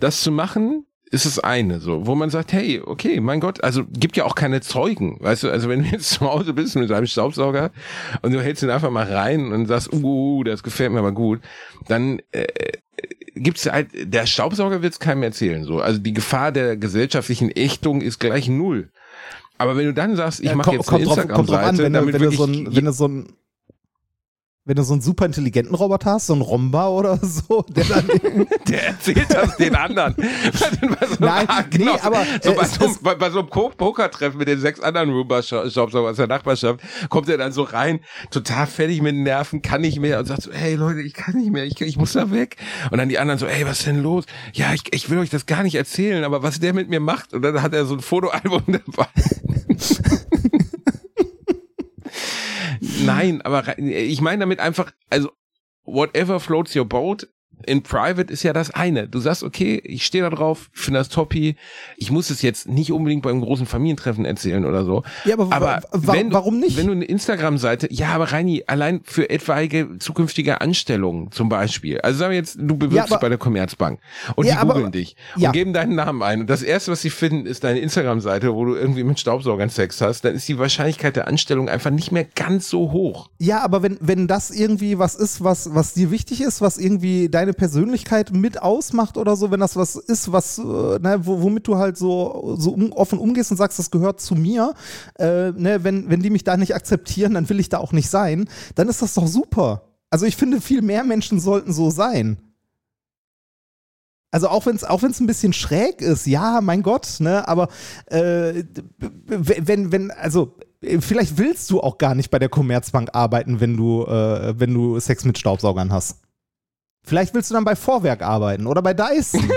Speaker 6: Das zu machen ist das eine, so, wo man sagt, hey, okay, mein Gott, also gibt ja auch keine Zeugen, weißt du, also wenn du jetzt zu Hause bist mit deinem Staubsauger und du hältst ihn einfach mal rein und sagst, uh, das gefällt mir aber gut, dann äh, gibt's halt, der Staubsauger wird's keinem erzählen, so, also die Gefahr der gesellschaftlichen Ächtung ist gleich null. Aber wenn du dann sagst, ich
Speaker 1: Ja,
Speaker 6: mache jetzt eine
Speaker 1: kommt, an,
Speaker 6: Instagram-Seite, damit
Speaker 1: du
Speaker 6: wirklich
Speaker 1: so ein, wenn du so ein wenn du so einen super intelligenten Roboter hast, so einen Romba oder so, der dann
Speaker 6: Der erzählt das den anderen. bei so,
Speaker 1: Nein, nee, aber,
Speaker 6: so
Speaker 1: äh,
Speaker 6: bei, so,
Speaker 1: es-
Speaker 6: bei, bei so einem Pokertreffen mit den sechs anderen Roomba-Shops aus der Nachbarschaft kommt er dann so rein, total fertig mit den Nerven, kann nicht mehr und sagt so, hey Leute, ich kann nicht mehr, ich, ich muss da weg. Und dann die anderen so, hey, was ist denn los? Ja, ich, ich will euch das gar nicht erzählen, aber was der mit mir macht. Und dann hat er so ein Fotoalbum dabei. Nein, aber ich meine damit einfach, also whatever floats your boat. In Private ist ja das eine. Du sagst, okay, ich stehe da drauf, ich finde das toppi. Ich muss es jetzt nicht unbedingt beim großen Familientreffen erzählen oder so.
Speaker 1: Ja, aber wa-
Speaker 6: wenn,
Speaker 1: warum nicht?
Speaker 6: Wenn du eine Instagram-Seite, ja, aber Reini, allein für etwaige zukünftige Anstellungen zum Beispiel. Also sagen wir jetzt, du bewirbst
Speaker 1: Ja,
Speaker 6: dich
Speaker 1: aber-
Speaker 6: bei der Commerzbank und
Speaker 1: Ja,
Speaker 6: die
Speaker 1: aber-
Speaker 6: googeln dich
Speaker 1: ja.
Speaker 6: und geben deinen Namen ein. Und das erste, was sie finden, ist deine Instagram-Seite, wo du irgendwie mit Staubsaugern Sex hast. Dann ist die Wahrscheinlichkeit der Anstellung einfach nicht mehr ganz so hoch.
Speaker 1: Ja, aber wenn, wenn das irgendwie was ist, was, was dir wichtig ist, was irgendwie deine Persönlichkeit mit ausmacht oder so, wenn das was ist, was, äh, ne, wo, womit du halt so, so um, offen umgehst und sagst, das gehört zu mir, äh, ne, wenn, wenn die mich da nicht akzeptieren, dann will ich da auch nicht sein, dann ist das doch super. Also ich finde, viel mehr Menschen sollten so sein. Also auch wenn es auch wenn's ein bisschen schräg ist, ja, mein Gott, ne, aber äh, wenn, wenn, also äh, vielleicht willst du auch gar nicht bei der Commerzbank arbeiten, wenn du, äh, wenn du Sex mit Staubsaugern hast. Vielleicht willst du dann bei Vorwerk arbeiten oder bei Dyson.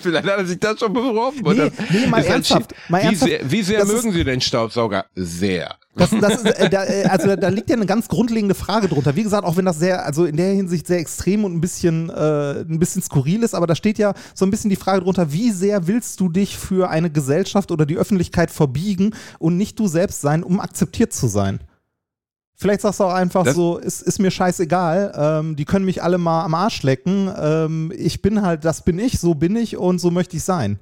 Speaker 6: Vielleicht hat er sich das schon beworben.
Speaker 1: Nee,
Speaker 6: oder?
Speaker 1: nee, mal ernsthaft, mal
Speaker 6: wie
Speaker 1: ernsthaft,
Speaker 6: sehr, wie sehr mögen
Speaker 1: ist-
Speaker 6: Sie den Staubsauger? Sehr.
Speaker 1: Das, das ist, äh, da, äh, also da liegt ja eine ganz grundlegende Frage drunter. Wie gesagt, auch wenn das sehr, also in der Hinsicht sehr extrem und ein bisschen, äh, ein bisschen skurril ist, aber da steht ja so ein bisschen die Frage drunter, wie sehr willst du dich für eine Gesellschaft oder die Öffentlichkeit verbiegen und nicht du selbst sein, um akzeptiert zu sein? Vielleicht sagst du auch einfach
Speaker 6: Das-
Speaker 1: so, ist, ist mir scheißegal, ähm, die können mich alle mal am Arsch lecken. Ähm, ich bin halt, das bin ich, so bin ich und so möchte ich sein.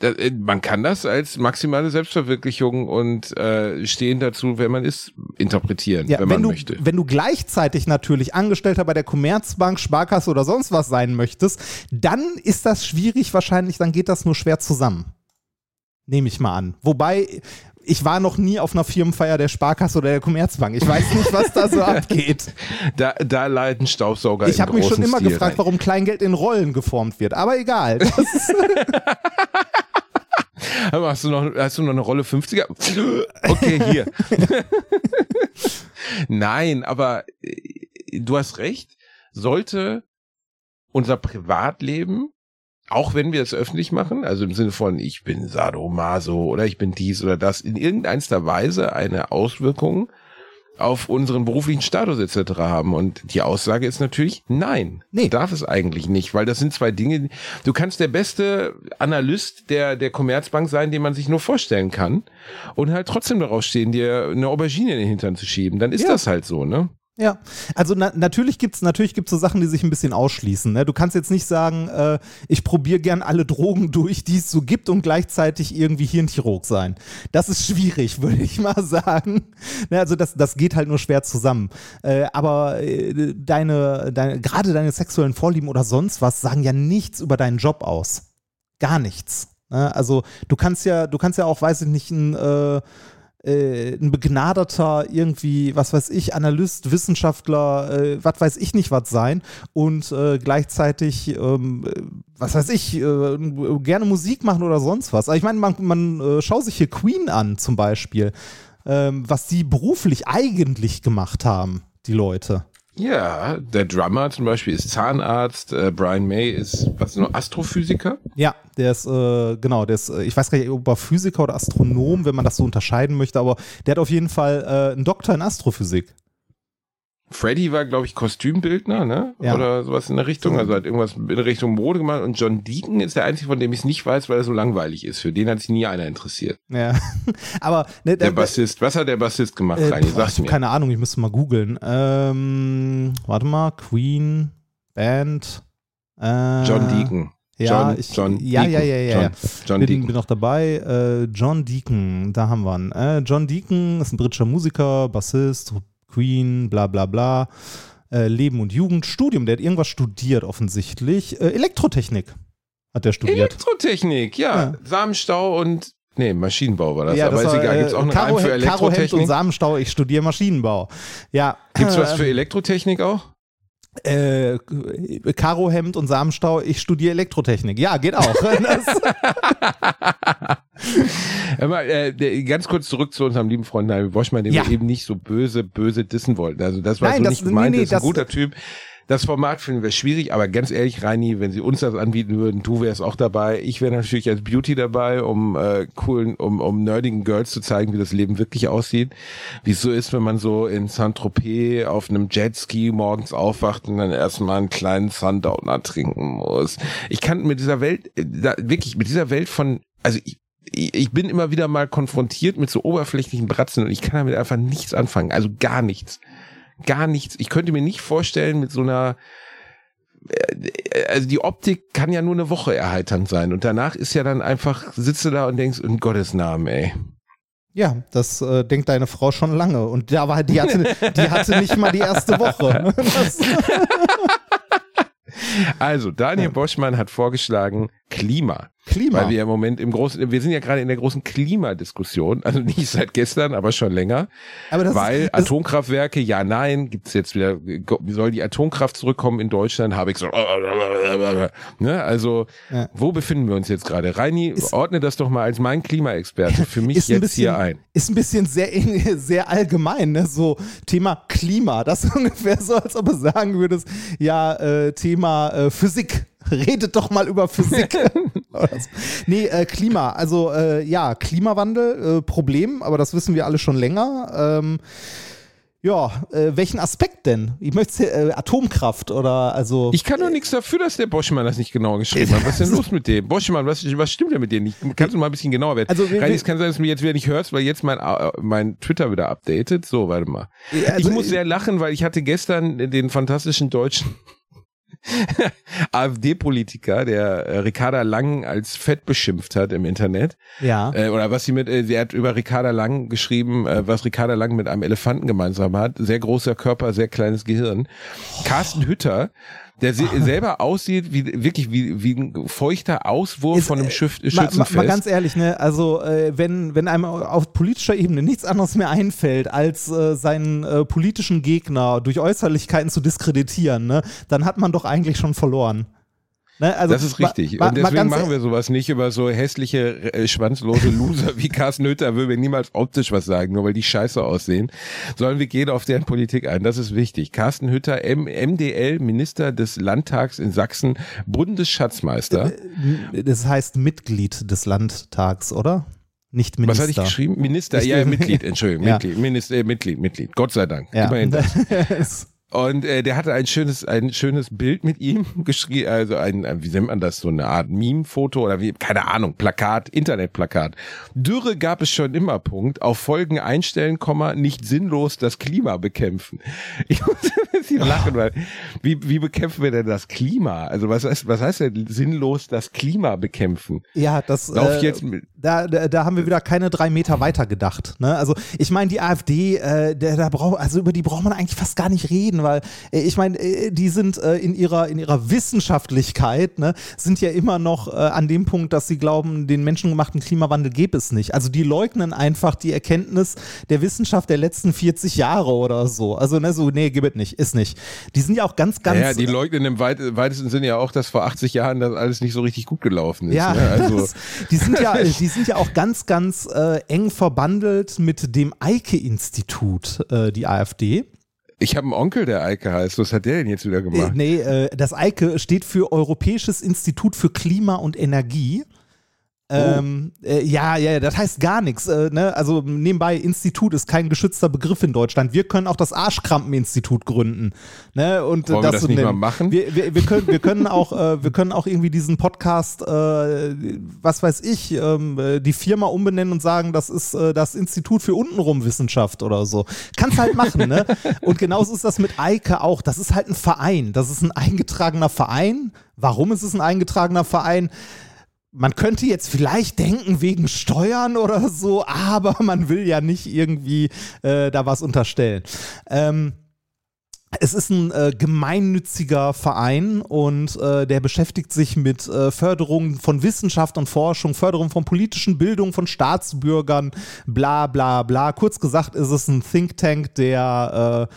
Speaker 6: Da, äh, man kann das als maximale Selbstverwirklichung und äh, stehen dazu, wer man ist, interpretieren,
Speaker 1: Ja,
Speaker 6: wenn
Speaker 1: wenn,
Speaker 6: man
Speaker 1: du,
Speaker 6: möchte.
Speaker 1: wenn du gleichzeitig natürlich Angestellter bei der Commerzbank, Sparkasse oder sonst was sein möchtest, dann ist das schwierig wahrscheinlich, dann geht das nur schwer zusammen. Nehme ich mal an. Wobei, ich war noch nie auf einer Firmenfeier der Sparkasse oder der Commerzbank. Ich weiß nicht, was da so abgeht.
Speaker 6: Da, da leiten Staubsauger
Speaker 1: Ich habe mich schon immer
Speaker 6: Stil
Speaker 1: gefragt,
Speaker 6: rein.
Speaker 1: warum Kleingeld in Rollen geformt wird. Aber egal.
Speaker 6: Aber Hast du noch, hast du noch eine Rolle 50er? Okay, hier. Nein, aber äh, du hast recht. Sollte unser Privatleben auch wenn wir es öffentlich machen, also im Sinne von ich bin Sadomaso oder ich bin dies oder das, in irgendeiner Weise eine Auswirkung auf unseren beruflichen Status etc. haben. Und die Aussage ist natürlich nein.
Speaker 1: Nee.
Speaker 6: Darf es eigentlich nicht, weil das sind zwei Dinge. Du kannst der beste Analyst der, der Commerzbank sein, den man sich nur vorstellen kann. Und halt trotzdem darauf stehen, dir eine Aubergine in den Hintern zu schieben. Dann ist
Speaker 1: Ja.
Speaker 6: das halt so, ne?
Speaker 1: Ja, also na, natürlich gibt's natürlich gibt's so Sachen, die sich ein bisschen ausschließen. Ne? Du kannst jetzt nicht sagen, äh, ich probiere gern alle Drogen durch, die es so gibt und gleichzeitig irgendwie Hirnchirurg sein. Das ist schwierig, würde ich mal sagen. Ne, also das, das geht halt nur schwer zusammen. Äh, aber äh, deine, deine, gerade deine sexuellen Vorlieben oder sonst was sagen ja nichts über deinen Job aus. Gar nichts. Ne? Also du kannst ja, du kannst ja auch, weiß ich nicht, ein äh, ein begnadeter irgendwie, was weiß ich, Analyst, Wissenschaftler, äh, was weiß ich nicht was sein und äh, gleichzeitig, ähm, äh, was weiß ich, äh, gerne Musik machen oder sonst was. Aber ich meine, man, man schaut sich hier Queen an zum Beispiel, ähm, was die beruflich eigentlich gemacht haben, die Leute.
Speaker 6: Ja, der Drummer zum Beispiel ist Zahnarzt, äh, Brian May ist, was noch, Astrophysiker?
Speaker 1: Ja, der ist, äh, genau, der ist, äh, ich weiß gar nicht, ob er Physiker oder Astronom, wenn man das so unterscheiden möchte, aber der hat auf jeden Fall äh, einen Doktor in Astrophysik.
Speaker 6: Freddy war, glaube ich, Kostümbildner, ne?
Speaker 1: Ja.
Speaker 6: Oder sowas in der Richtung. Also hat irgendwas in Richtung Mode gemacht. Und John Deacon ist der einzige, von dem ich es nicht weiß, weil er so langweilig ist. Für den hat sich nie einer interessiert.
Speaker 1: Ja, aber ne,
Speaker 6: Der Bassist. Was hat der Bassist gemacht,
Speaker 1: Äh,
Speaker 6: Reini?
Speaker 1: boah, ich habe keine Ahnung, ich müsste mal googeln. Ähm, warte mal, Queen, Band. Äh,
Speaker 6: John Deacon.
Speaker 1: Ja,
Speaker 6: John,
Speaker 1: ich,
Speaker 6: John
Speaker 1: ja, ja,
Speaker 6: Deacon.
Speaker 1: ja, ja,
Speaker 6: John,
Speaker 1: ja.
Speaker 6: John
Speaker 1: bin,
Speaker 6: Deacon.
Speaker 1: bin noch dabei. Äh, John Deacon, da haben wir ihn. Äh, John Deacon ist ein britischer Musiker, Bassist, Queen, bla bla bla. Äh, Leben und Jugend, Studium, der hat irgendwas studiert offensichtlich. Äh, Elektrotechnik hat der studiert.
Speaker 6: Elektrotechnik, ja.
Speaker 1: Ja.
Speaker 6: Samenstau und, nee, Maschinenbau war das.
Speaker 1: ja,
Speaker 6: aber
Speaker 1: das
Speaker 6: ist egal.
Speaker 1: äh,
Speaker 6: Gibt's auch einen
Speaker 1: Karo,
Speaker 6: Reim für
Speaker 1: Karo Hemd und
Speaker 6: Elektrotechnik?
Speaker 1: Samenstau, ich studiere Maschinenbau. Ja.
Speaker 6: Gibt's was für
Speaker 1: ähm,
Speaker 6: Elektrotechnik auch?
Speaker 1: Äh, Karohemd und Samenstau, ich studiere Elektrotechnik. Ja, geht auch.
Speaker 6: Mal, äh, ganz kurz zurück zu unserem lieben Freund Navi Boschmann, den
Speaker 1: Ja.
Speaker 6: wir eben nicht so böse, böse dissen wollten. Also das war
Speaker 1: Nein,
Speaker 6: so
Speaker 1: das-
Speaker 6: nicht
Speaker 1: nee,
Speaker 6: gemeint,
Speaker 1: nee,
Speaker 6: ist ein
Speaker 1: das-
Speaker 6: guter Typ. Das Format finden wir schwierig, aber ganz ehrlich, Reini, wenn sie uns das anbieten würden, du wärst auch dabei. Ich wäre natürlich als Beauty dabei, um äh, coolen, um, um nerdigen Girls zu zeigen, wie das Leben wirklich aussieht. Wie es so ist, wenn man so in Saint-Tropez auf einem Jetski morgens aufwacht und dann erstmal einen kleinen Sundowner trinken muss. Ich kann mit dieser Welt, äh, da, wirklich, mit dieser Welt von, also ich, ich ich bin immer wieder mal konfrontiert mit so oberflächlichen Bratzen und ich kann damit einfach nichts anfangen. Also gar nichts. Gar nichts. Ich könnte mir nicht vorstellen, mit so einer, äh, also die Optik kann ja nur eine Woche erheiternd sein und danach ist ja dann einfach, sitzt du da und denkst, in Gottes Namen, ey.
Speaker 1: ja, das äh, denkt deine Frau schon lange. Und da war, die hatte, die hatte nicht mal die erste Woche.
Speaker 6: Also, Daniel Boschmann hat vorgeschlagen, Klima.
Speaker 1: Klima.
Speaker 6: Weil wir im Moment im großen, wir sind ja gerade in der großen Klimadiskussion, also nicht seit gestern, aber schon länger.
Speaker 1: Aber das
Speaker 6: weil
Speaker 1: ist,
Speaker 6: Atomkraftwerke, ja, nein, gibt's jetzt wieder, wie soll die Atomkraft zurückkommen in Deutschland? Habe ich so, ne? Also,
Speaker 1: Ja.
Speaker 6: wo befinden wir uns jetzt gerade? Reini,
Speaker 1: Ist-
Speaker 6: ordne das doch mal als mein Klimaexperte für mich jetzt
Speaker 1: bisschen,
Speaker 6: hier ein.
Speaker 1: Ist ein bisschen sehr, sehr allgemein, ne? So Thema Klima. Das ist ungefähr so, als ob du sagen würdest, ja, äh, Thema äh, Physik. Redet doch mal über Physik. Nee, äh, Klima. Also äh, ja, Klimawandel, äh, Problem, aber das wissen wir alle schon länger. Ähm, ja, äh, welchen Aspekt denn? Ich möchte äh, Atomkraft oder also.
Speaker 6: Ich kann doch nichts dafür, dass der Boschmann das nicht genau geschrieben hat. Was ist denn los mit dem? Boschmann, was, was stimmt denn mit dir nicht? Kannst du mal ein bisschen genauer werden?
Speaker 1: Also, wir-
Speaker 6: es kann sein, dass du mich jetzt wieder nicht hörst, weil jetzt mein, äh, mein Twitter wieder updatet. So, warte mal.
Speaker 1: also,
Speaker 6: ich muss sehr lachen, weil ich hatte gestern den fantastischen deutschen AfD-Politiker, der äh, Ricarda Lang als fett beschimpft hat im Internet.
Speaker 1: ja.
Speaker 6: Äh, oder was sie mit, äh, sie hat über Ricarda Lang geschrieben, äh, was Ricarda Lang mit einem Elefanten gemeinsam hat. Sehr großer Körper, sehr kleines Gehirn. Carsten Hütter, der se selber aussieht wie wirklich wie, wie ein feuchter Auswurf
Speaker 1: Ist,
Speaker 6: von einem
Speaker 1: äh,
Speaker 6: Schüf
Speaker 1: Mal,
Speaker 6: Schützenfest.
Speaker 1: mal, mal ganz ehrlich, ne? Also, äh, wenn, wenn einem auf politischer Ebene nichts anderes mehr einfällt, als äh, seinen äh, politischen Gegner durch Äußerlichkeiten zu diskreditieren, ne, dann hat man doch eigentlich schon verloren. Ne? Also,
Speaker 6: das ist richtig.
Speaker 1: ma-
Speaker 6: und
Speaker 1: ma-
Speaker 6: deswegen
Speaker 1: ganz-
Speaker 6: machen wir sowas nicht über so hässliche, äh, schwanzlose Loser wie Carsten Hütter, würden wir niemals optisch was sagen, nur weil die scheiße aussehen, sondern wir gehen auf deren Politik ein. Das ist wichtig. Carsten Hütter, M MDL, Minister des Landtags in Sachsen, Bundesschatzmeister.
Speaker 1: Das heißt Mitglied des Landtags, oder? Nicht
Speaker 6: Was
Speaker 1: Minister.
Speaker 6: hatte ich geschrieben? Minister,
Speaker 1: Ich-
Speaker 6: ja, ja, Mitglied, Entschuldigung,
Speaker 1: Ja.
Speaker 6: Mitglied, Minister, äh, Mitglied, Mitglied. Gott sei Dank.
Speaker 1: Ja.
Speaker 6: Immerhin das. Und äh, der hatte ein schönes, ein schönes Bild mit ihm geschrieben, also ein, ein, wie nennt man das, so eine Art Meme-Foto oder wie, keine Ahnung, Plakat, Internetplakat. Dürre gab es schon immer, Punkt. Auf Folgen einstellen, Komma, nicht sinnlos das Klima bekämpfen. Ich muss bisschen lachen, weil, wie, wie bekämpfen wir denn das Klima? Also was heißt, was heißt denn sinnlos das Klima bekämpfen?
Speaker 1: Ja, das
Speaker 6: Lauf
Speaker 1: äh,
Speaker 6: jetzt mit,
Speaker 1: da, da, da haben wir wieder keine drei Meter weiter gedacht. Ne? Also ich meine, die AfD, äh, der, da braucht, also über die braucht man eigentlich fast gar nicht reden, weil äh, ich meine, äh, die sind äh, in ihrer in ihrer Wissenschaftlichkeit, ne, sind ja immer noch äh, an dem Punkt, dass sie glauben, den menschengemachten Klimawandel gäbe es nicht. Also die leugnen einfach die Erkenntnis der Wissenschaft der letzten 40 Jahre oder so. Also ne, so nee, gibt es nicht, ist nicht. Die sind ja auch ganz ganz
Speaker 6: ja, die leugnen im weit, weitesten Sinne ja auch, dass vor 80 Jahren das alles nicht so richtig gut gelaufen ist.
Speaker 1: Ja,
Speaker 6: ne? also,
Speaker 1: das- die sind ja, die sind ja auch ganz, ganz äh, eng verbandelt mit dem Eike-Institut, äh, die AfD.
Speaker 6: ich habe einen Onkel, der Eike heißt. Was hat der denn jetzt wieder
Speaker 1: Äh,
Speaker 6: gemacht?
Speaker 1: nee, äh, das Eike steht für Europäisches Institut für Klima und Energie. Ähm, äh, ja, ja, das heißt gar nichts. Äh, ne? Also nebenbei, Institut ist kein geschützter Begriff in Deutschland. Wir können auch das Arschkrampen-Institut gründen. Ne? Und
Speaker 6: Wollen wir das nicht mal machen?
Speaker 1: Wir, wir, wir, können, wir, können auch, äh, wir können auch irgendwie diesen Podcast, äh, was weiß ich, ähm, äh, die Firma umbenennen und sagen, das ist äh, das Institut für untenrum Wissenschaft oder so. Kannst halt machen, ne? Und genauso ist das mit Eike auch. Das ist halt ein Verein. Das ist ein eingetragener Verein. Warum ist es ein eingetragener Verein? Man könnte jetzt vielleicht denken wegen Steuern oder so, aber man will ja nicht irgendwie äh, da was unterstellen. Ähm, es ist ein äh, gemeinnütziger Verein und äh, der beschäftigt sich mit äh, Förderung von Wissenschaft und Forschung, Förderung von politischen Bildung von Staatsbürgern, bla bla bla. Kurz gesagt ist es ein Think Tank, der äh,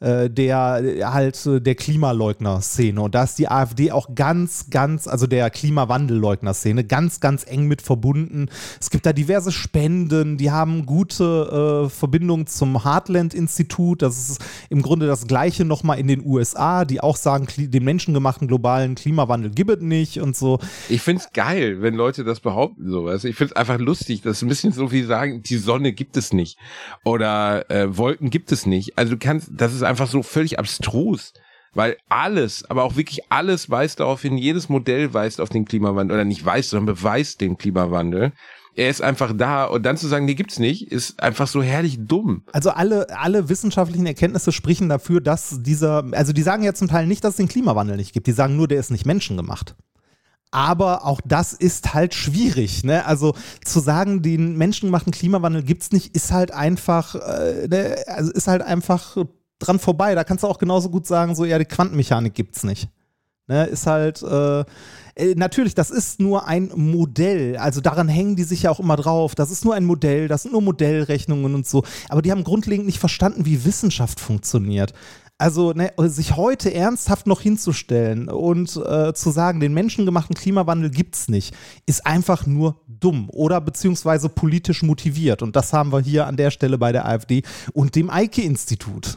Speaker 1: äh, der halt der Klimaleugner-Szene. Und da ist die AfD auch ganz, ganz, also der Klimawandelleugner-Szene, ganz, ganz eng mit verbunden. Es gibt da diverse Spenden, die haben gute äh, Verbindungen zum Heartland-Institut. Das ist im Grunde das gleiche nochmal in den USA, die auch sagen, den menschengemachten globalen Klimawandel gibt es nicht und so.
Speaker 6: Ich find's geil, wenn Leute das behaupten, sowas. Ich find's einfach lustig. Das ist ein bisschen so wie sagen, die Sonne gibt es nicht. Oder äh, Wolken gibt es nicht. Also du kannst, das ist einfach so völlig abstrus. Weil alles, aber auch wirklich alles weist darauf hin, jedes Modell weist auf den Klimawandel, oder nicht weist, sondern beweist den Klimawandel. Er ist einfach da und dann zu sagen, nee, gibt's nicht, ist einfach so herrlich dumm.
Speaker 1: Also alle, alle wissenschaftlichen Erkenntnisse sprechen dafür, dass dieser, also die sagen ja zum Teil nicht, dass es den Klimawandel nicht gibt. Die sagen nur, der ist nicht menschengemacht. Aber auch das ist halt schwierig. Ne? Also zu sagen, den menschengemachten Klimawandel gibt's nicht, ist halt einfach, äh, ne? also ist halt einfach dran vorbei. Da kannst du auch genauso gut sagen, so ja, die Quantenmechanik gibt's nicht. Ne? Ist halt äh, äh, natürlich, das ist nur ein Modell. Also daran hängen die sich ja auch immer drauf. Das ist nur ein Modell, das sind nur Modellrechnungen und so. Aber die haben grundlegend nicht verstanden, wie Wissenschaft funktioniert. Also ne, sich heute ernsthaft noch hinzustellen und äh, zu sagen, den menschengemachten Klimawandel gibt's nicht, ist einfach nur dumm oder beziehungsweise politisch motiviert. Und das haben wir hier an der Stelle bei der AfD und dem Eike-Institut.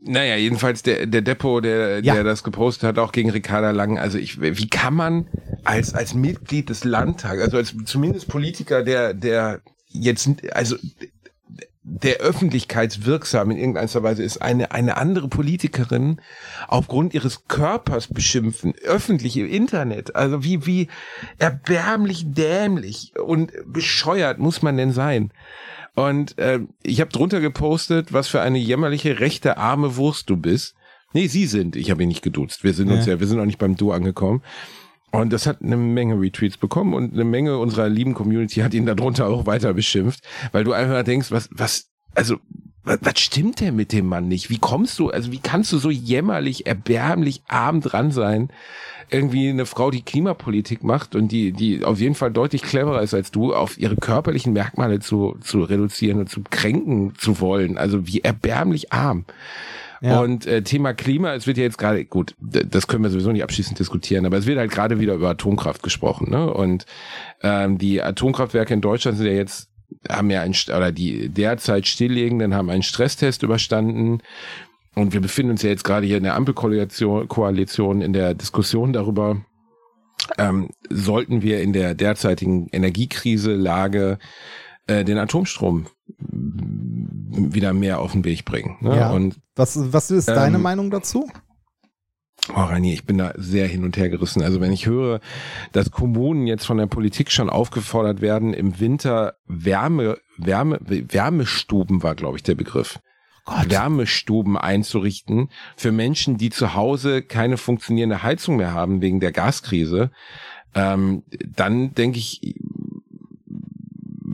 Speaker 6: Naja, jedenfalls der, der Depot, der,
Speaker 1: Ja.
Speaker 6: der das gepostet hat, auch gegen Ricarda Lang. Also ich, wie kann man als, als Mitglied des Landtags, also als zumindest Politiker, der, der jetzt, also der öffentlichkeitswirksam in irgendeiner Weise ist, eine, eine andere Politikerin aufgrund ihres Körpers beschimpfen, öffentlich im Internet. Also wie, wie erbärmlich dämlich und bescheuert muss man denn sein? Und äh, ich habe drunter gepostet, was für eine jämmerliche rechte arme Wurst du bist. Nee, sie sind. Ich habe ihn nicht geduzt. Wir sind uns
Speaker 1: Ja.
Speaker 6: ja, wir sind noch nicht beim Du angekommen. Und das hat eine Menge Retweets bekommen und eine Menge unserer lieben Community hat ihn darunter auch weiter beschimpft, weil du einfach denkst, was, was, also, was, was stimmt denn mit dem Mann nicht? Wie kommst du, also wie kannst du so jämmerlich, erbärmlich arm dran sein? Irgendwie eine Frau, die Klimapolitik macht und die, die auf jeden Fall deutlich cleverer ist als du, auf ihre körperlichen Merkmale zu, zu reduzieren und zu kränken zu wollen. Also wie erbärmlich arm.
Speaker 1: Ja.
Speaker 6: Und äh, Thema Klima, es wird ja jetzt gerade, gut, das können wir sowieso nicht abschließend diskutieren, aber es wird halt gerade wieder über Atomkraft gesprochen. Ne? Und ähm, die Atomkraftwerke in Deutschland sind ja jetzt, haben ja ein, oder die derzeit stilllegenden haben einen Stresstest überstanden. Und wir befinden uns ja jetzt gerade hier in der Ampelkoalition Koalition in der Diskussion darüber, ähm, sollten wir in der derzeitigen Energiekrise Lage äh, den Atomstrom wieder mehr auf den Weg bringen. Ne?
Speaker 1: Ja.
Speaker 6: Und
Speaker 1: Was, was ist deine
Speaker 6: Ähm,
Speaker 1: Meinung dazu?
Speaker 6: Oh, Rani, ich bin da sehr hin und her gerissen. Also wenn ich höre, dass Kommunen jetzt von der Politik schon aufgefordert werden, im Winter Wärme, Wärme, Wärmestuben war, glaube ich, der Begriff. Wärmestuben einzurichten für Menschen, die zu Hause keine funktionierende Heizung mehr haben wegen der Gaskrise, ähm, dann denke ich,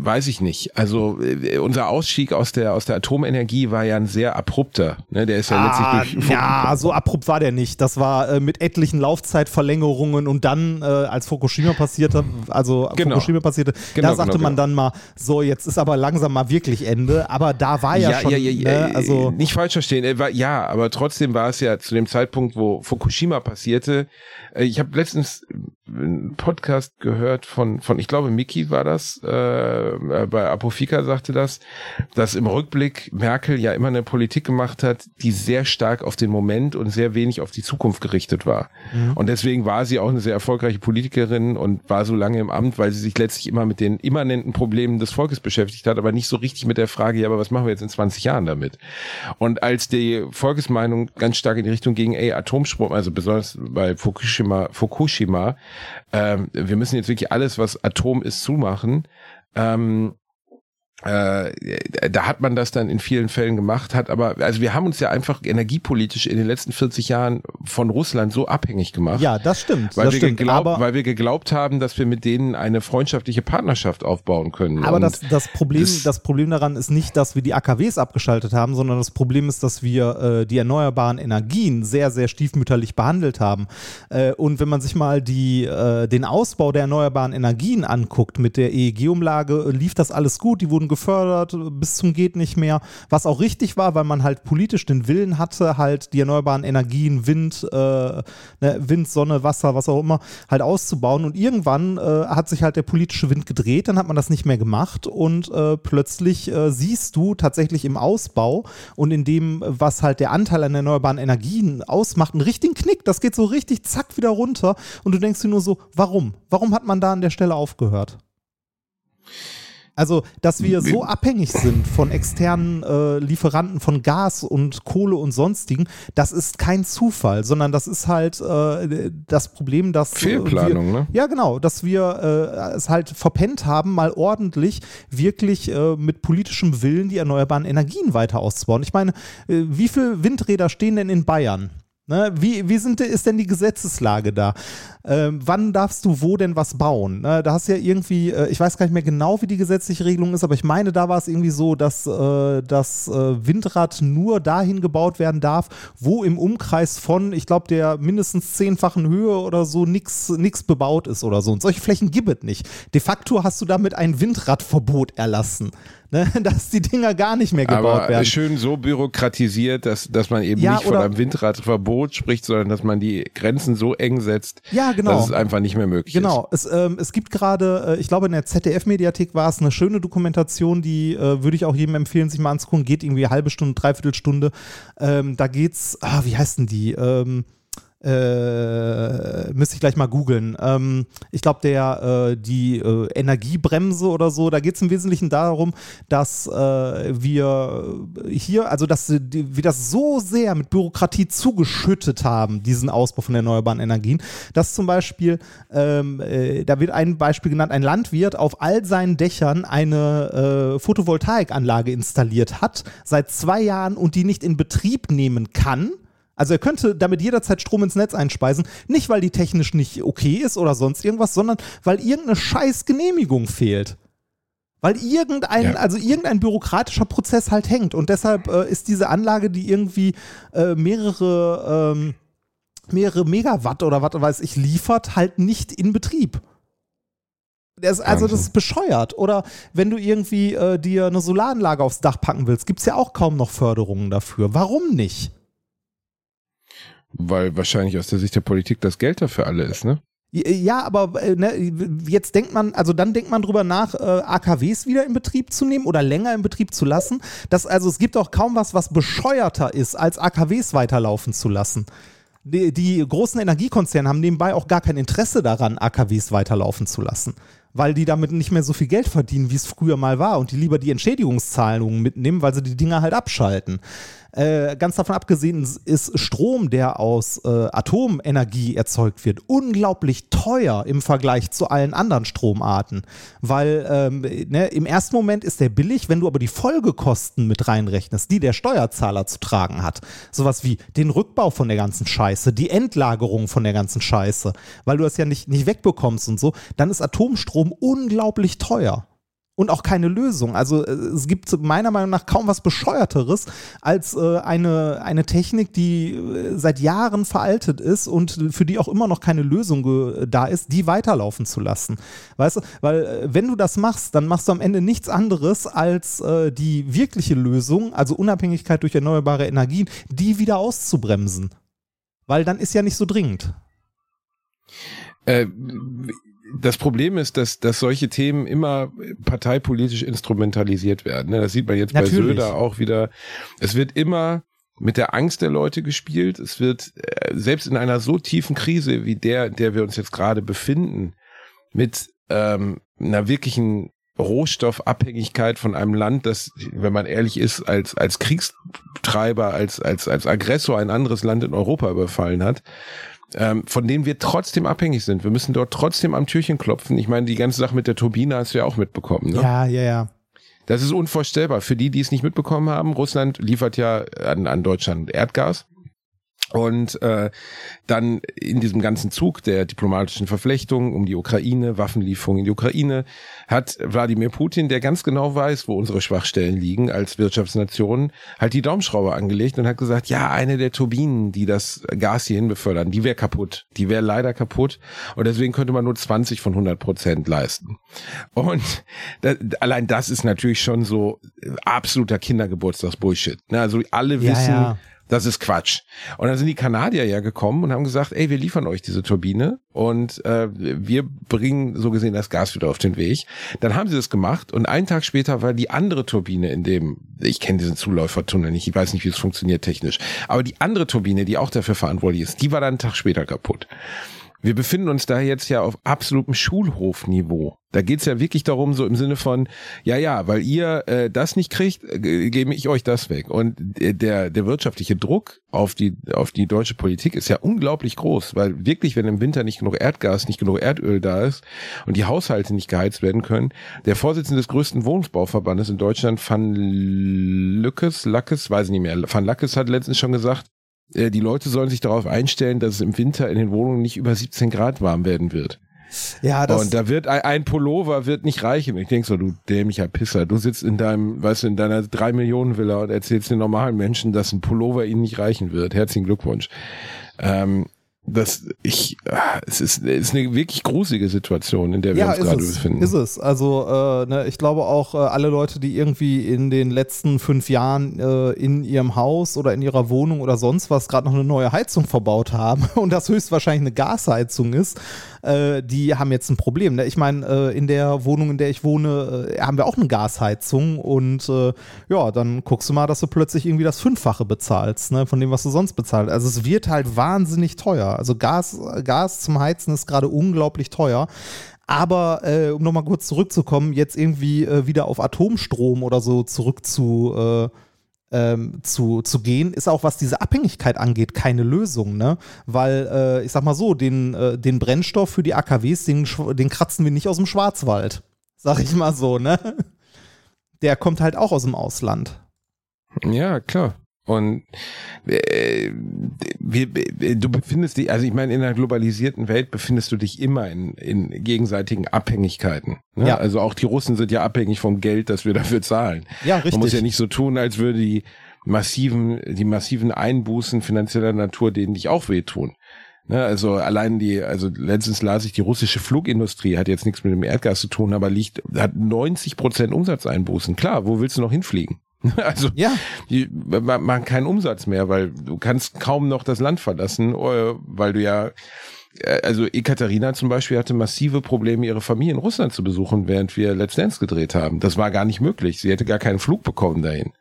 Speaker 6: weiß ich nicht. Also äh, unser Ausstieg aus der aus der Atomenergie war ja ein sehr abrupter. Ne? Der ist ja
Speaker 1: Ah,
Speaker 6: letztlich durch
Speaker 1: ja, so abrupt war der nicht. Das war äh, mit etlichen Laufzeitverlängerungen und dann, äh, als Fukushima passierte, also
Speaker 6: Genau.
Speaker 1: Fukushima passierte,
Speaker 6: Genau,
Speaker 1: da sagte
Speaker 6: genau,
Speaker 1: man
Speaker 6: genau.
Speaker 1: dann mal, so, jetzt ist aber langsam mal wirklich Ende. Aber da war ja, schon, ne, also
Speaker 6: nicht falsch verstehen. Er war, ja, aber trotzdem war es ja zu dem Zeitpunkt, wo Fukushima passierte. äh, Ich habe letztens einen Podcast gehört von, von ich glaube, Miki war das, äh, bei Apofika sagte das, dass im Rückblick Merkel ja immer eine Politik gemacht hat, die sehr stark auf den Moment und sehr wenig auf die Zukunft gerichtet war. Und deswegen war sie auch eine sehr erfolgreiche Politikerin und war so lange im Amt, weil sie sich letztlich immer mit den immanenten Problemen des Volkes beschäftigt hat, aber nicht so richtig mit der Frage, ja, aber was machen wir jetzt in 20 Jahren damit? Und als die Volksmeinung ganz stark in die Richtung ging, ey, Atomstrom, also besonders bei Fukushima, Fukushima, ähm, wir müssen jetzt wirklich alles, was Atom ist, zumachen, ähm, äh, da hat man das dann in vielen Fällen gemacht, hat aber, also wir haben uns ja einfach energiepolitisch in den letzten 40 Jahren von Russland so abhängig gemacht.
Speaker 1: ja, das stimmt.
Speaker 6: Weil
Speaker 1: das
Speaker 6: wir,
Speaker 1: stimmt.
Speaker 6: geglaubt, weil wir geglaubt haben, dass wir mit denen eine freundschaftliche Partnerschaft aufbauen können.
Speaker 1: aber das, das, Problem,
Speaker 6: das-
Speaker 1: das, Problem daran ist nicht, dass wir die AKWs abgeschaltet haben, sondern das Problem ist, dass wir äh, die erneuerbaren Energien sehr, sehr stiefmütterlich behandelt haben. Äh, und wenn man sich mal die, äh, den Ausbau der erneuerbaren Energien anguckt, mit der EEG-Umlage lief das alles gut, die wurden gefördert bis zum geht nicht mehr, was auch richtig war, weil man halt politisch den Willen hatte, halt die erneuerbaren Energien, Wind, äh, ne, Wind, Sonne, Wasser, was auch immer, halt auszubauen. Und irgendwann äh, hat sich halt der politische Wind gedreht, dann hat man das nicht mehr gemacht und äh, plötzlich äh, siehst du tatsächlich im Ausbau und in dem, was halt der Anteil an erneuerbaren Energien ausmacht, einen richtigen Knick. Das geht so richtig zack wieder runter und du denkst dir nur so, warum? Warum hat man da an der Stelle aufgehört? Also, dass wir so abhängig sind von externen äh, Lieferanten von Gas und Kohle und sonstigen, das ist kein Zufall, sondern das ist halt äh, das Problem, dass
Speaker 6: Fehlplanung,
Speaker 1: wir,
Speaker 6: ne?
Speaker 1: Ja, genau, dass wir äh, es halt verpennt haben, mal ordentlich wirklich äh, mit politischem Willen die erneuerbaren Energien weiter auszubauen. Ich meine, äh, wie viele Windräder stehen denn in Bayern? Ne? Wie, wie sind, ist denn die Gesetzeslage da? Ähm, wann darfst du wo denn was bauen? Ne? Da hast du ja irgendwie, äh, ich weiß gar nicht mehr genau, wie die gesetzliche Regelung ist, aber ich meine, da war es irgendwie so, dass äh, das äh, Windrad nur dahin gebaut werden darf, wo im Umkreis von, ich glaube, der mindestens zehnfachen Höhe oder so nichts bebaut ist oder so. Und solche Flächen gibt es nicht. De facto hast du damit ein Windradverbot erlassen ne, dass die Dinger gar nicht mehr gebaut
Speaker 6: Aber
Speaker 1: werden.
Speaker 6: schön so bürokratisiert, dass, dass man eben
Speaker 1: Ja,
Speaker 6: nicht von einem Windradverbot spricht, sondern dass man die Grenzen so eng setzt,
Speaker 1: Ja, genau.
Speaker 6: dass es einfach nicht mehr möglich
Speaker 1: Genau, es, ähm, es gibt gerade, äh, ich glaube in der ZDF-Mediathek war es eine schöne Dokumentation, die äh, würde ich auch jedem empfehlen, sich mal anzugucken, geht irgendwie eine halbe Stunde, dreiviertel Stunde. Ähm, da geht's, ah, wie heißt denn die? Ähm, äh, müsste ich gleich mal googeln. Ähm, ich glaube, der äh, die äh, Energiebremse oder so, da geht es im Wesentlichen darum, dass äh, wir hier, also dass die, wir das so sehr mit Bürokratie zugeschüttet haben, diesen Ausbau von erneuerbaren Energien, dass zum Beispiel, ähm, äh, da wird ein Beispiel genannt, ein Landwirt auf all seinen Dächern eine äh, Photovoltaikanlage installiert hat, seit zwei Jahren und die nicht in Betrieb nehmen kann. Also er könnte damit jederzeit Strom ins Netz einspeisen, nicht weil die technisch nicht okay ist oder sonst irgendwas, sondern weil irgendeine scheiß Genehmigung fehlt. Weil irgendein,
Speaker 6: Ja.
Speaker 1: also irgendein bürokratischer Prozess halt hängt. Und deshalb äh, ist diese Anlage, die irgendwie äh, mehrere, ähm, mehrere Megawatt oder was weiß ich liefert, halt nicht in Betrieb. Das, also das ist bescheuert. Oder wenn du irgendwie äh, dir eine Solaranlage aufs Dach packen willst, gibt es ja auch kaum noch Förderungen dafür. Warum nicht?
Speaker 6: Weil wahrscheinlich aus der Sicht der Politik das Geld dafür alle ist, ne?
Speaker 1: Ja, aber äh, ne, jetzt denkt man, also dann denkt man drüber nach, äh, AKWs wieder in Betrieb zu nehmen oder länger in Betrieb zu lassen. Das, also es gibt auch kaum was, was bescheuerter ist, als AKWs weiterlaufen zu lassen. Die, die großen Energiekonzerne haben nebenbei auch gar kein Interesse daran, AKWs weiterlaufen zu lassen, weil die damit nicht mehr so viel Geld verdienen, wie es früher mal war und die lieber die Entschädigungszahlungen mitnehmen, weil sie die Dinger halt abschalten. Äh, ganz davon abgesehen ist Strom, der aus äh, Atomenergie erzeugt wird, unglaublich teuer im Vergleich zu allen anderen Stromarten. Weil ähm, ne, im ersten Moment ist der billig, wenn du aber die Folgekosten mit reinrechnest, die der Steuerzahler zu tragen hat. Sowas wie den Rückbau von der ganzen Scheiße, die Endlagerung von der ganzen Scheiße, weil du das ja nicht, nicht wegbekommst und so, dann ist Atomstrom unglaublich teuer und auch keine Lösung. Also äh, es gibt meiner Meinung nach kaum was bescheuerteres als äh, eine, eine Technik, die äh, seit Jahren veraltet ist und für die auch immer noch keine Lösung ge- da ist, die weiterlaufen zu lassen. Weißt du, weil äh, wenn du das machst, dann machst du am Ende nichts anderes als äh, die wirkliche Lösung, also Unabhängigkeit durch erneuerbare Energien, die wieder auszubremsen. Weil dann ist ja nicht so dringend.
Speaker 6: Äh, das Problem ist, dass, dass solche Themen immer parteipolitisch instrumentalisiert werden. ne? Das sieht man jetzt bei
Speaker 1: Natürlich.
Speaker 6: Söder auch wieder. Es wird immer mit der Angst der Leute gespielt. Es wird äh, selbst in einer so tiefen Krise wie der, in der wir uns jetzt gerade befinden, mit ähm, einer wirklichen Rohstoffabhängigkeit von einem Land, das, wenn man ehrlich ist, als, als Kriegstreiber, als, als, als Aggressor ein anderes Land in Europa überfallen hat, ähm, von denen wir trotzdem abhängig sind. Wir müssen dort trotzdem am Türchen klopfen. Ich meine, die ganze Sache mit der Turbine hast du ja auch mitbekommen. Ne?
Speaker 1: Ja, ja, ja.
Speaker 6: Das ist unvorstellbar. Für die, die es nicht mitbekommen haben, Russland liefert ja an, an Deutschland Erdgas. Und äh, dann in diesem ganzen Zug der diplomatischen Verflechtungen um die Ukraine, Waffenlieferungen in die Ukraine, hat Wladimir Putin, der ganz genau weiß, wo unsere Schwachstellen liegen als Wirtschaftsnation, halt die Daumenschraube angelegt und hat gesagt, ja, eine der Turbinen, die das Gas hierhin befördern, die wäre kaputt. Die wäre leider kaputt. Und deswegen könnte man nur 20 von 100 Prozent leisten. Und da, allein das ist natürlich schon so absoluter Kindergeburtstagsbullshit. Ne? Also alle
Speaker 1: Ja,
Speaker 6: wissen,
Speaker 1: ja.
Speaker 6: Das ist Quatsch. Und dann sind die Kanadier ja gekommen und haben gesagt, ey, wir liefern euch diese Turbine und äh, wir bringen so gesehen das Gas wieder auf den Weg. Dann haben sie das gemacht und einen Tag später war die andere Turbine in dem, ich kenne diesen Zuläufertunnel nicht, ich weiß nicht, wie es funktioniert technisch, aber die andere Turbine, die auch dafür verantwortlich ist, die war dann einen Tag später kaputt. Wir befinden uns da jetzt ja auf absolutem Schulhofniveau. Da geht's ja wirklich darum, so im Sinne von, ja, ja, weil ihr äh, das nicht kriegt, äh, gebe ich euch das weg. Und äh, der, der wirtschaftliche Druck auf die, auf die deutsche Politik ist ja unglaublich groß, weil wirklich, wenn im Winter nicht genug Erdgas, nicht genug Erdöl da ist und die Haushalte nicht geheizt werden können, der Vorsitzende des größten Wohnungsbauverbandes in Deutschland, Van Lückes, Lackes, weiß ich nicht mehr, Van Lackes hat letztens schon gesagt, äh, die Leute sollen sich darauf einstellen, dass es im Winter in den Wohnungen nicht über 17 Grad warm werden wird.
Speaker 1: Ja, das,
Speaker 6: und da wird ein, ein Pullover wird nicht reichen. Ich denk so, du dämlicher Pisser, du sitzt in deinem, weißt du, in deiner drei Millionen Villa und erzählst den normalen Menschen, dass ein Pullover ihnen nicht reichen wird. Herzlichen Glückwunsch. Ähm, das ich ah, es ist, es ist eine wirklich gruselige Situation, in der wir
Speaker 1: ja,
Speaker 6: uns gerade
Speaker 1: es,
Speaker 6: befinden.
Speaker 1: Ist es. Also äh, ne, ich glaube auch äh, alle Leute, die irgendwie in den letzten fünf Jahren äh, in ihrem Haus oder in ihrer Wohnung oder sonst was gerade noch eine neue Heizung verbaut haben und das höchstwahrscheinlich eine Gasheizung ist, äh, die haben jetzt ein Problem. Ne? Ich meine, äh, in der Wohnung, in der ich wohne, äh, haben wir auch eine Gasheizung und äh, ja, dann guckst du mal, dass du plötzlich irgendwie das Fünffache bezahlst, ne, von dem, was du sonst bezahlst. Also es wird halt wahnsinnig teuer. Also Gas, Gas zum Heizen ist gerade unglaublich teuer. Aber äh, um nochmal kurz zurückzukommen, jetzt irgendwie äh, wieder auf Atomstrom oder so zurück zu, äh, ähm, zu, zu gehen, ist auch, was diese Abhängigkeit angeht, keine Lösung, ne? Weil, äh, ich sag mal so, den, äh, den Brennstoff für die AKWs, den, den kratzen wir nicht aus dem Schwarzwald. Sag ich mal so, ne? Der kommt halt auch aus dem Ausland.
Speaker 6: Ja, klar. Und äh, wir, du befindest dich, also ich meine, in einer globalisierten Welt befindest du dich immer in, in gegenseitigen Abhängigkeiten. Ne?
Speaker 1: Ja.
Speaker 6: Also auch die Russen sind ja abhängig vom Geld, das wir dafür zahlen.
Speaker 1: Ja, richtig.
Speaker 6: Man muss ja nicht so tun, als würde die massiven, die massiven Einbußen finanzieller Natur denen dich auch wehtun. Ne, also allein die, also letztens las ich, die russische Flugindustrie hat jetzt nichts mit dem Erdgas zu tun, aber liegt, hat 90 Prozent Umsatzeinbußen. Klar, wo willst du noch hinfliegen? Also
Speaker 1: Ja.
Speaker 6: die ma- machen keinen Umsatz mehr, weil du kannst kaum noch das Land verlassen, äh, weil du ja äh, also Ekaterina zum Beispiel hatte massive Probleme, ihre Familie in Russland zu besuchen, während wir Let's Dance gedreht haben. Das war gar nicht möglich. Sie hätte gar keinen Flug bekommen dahin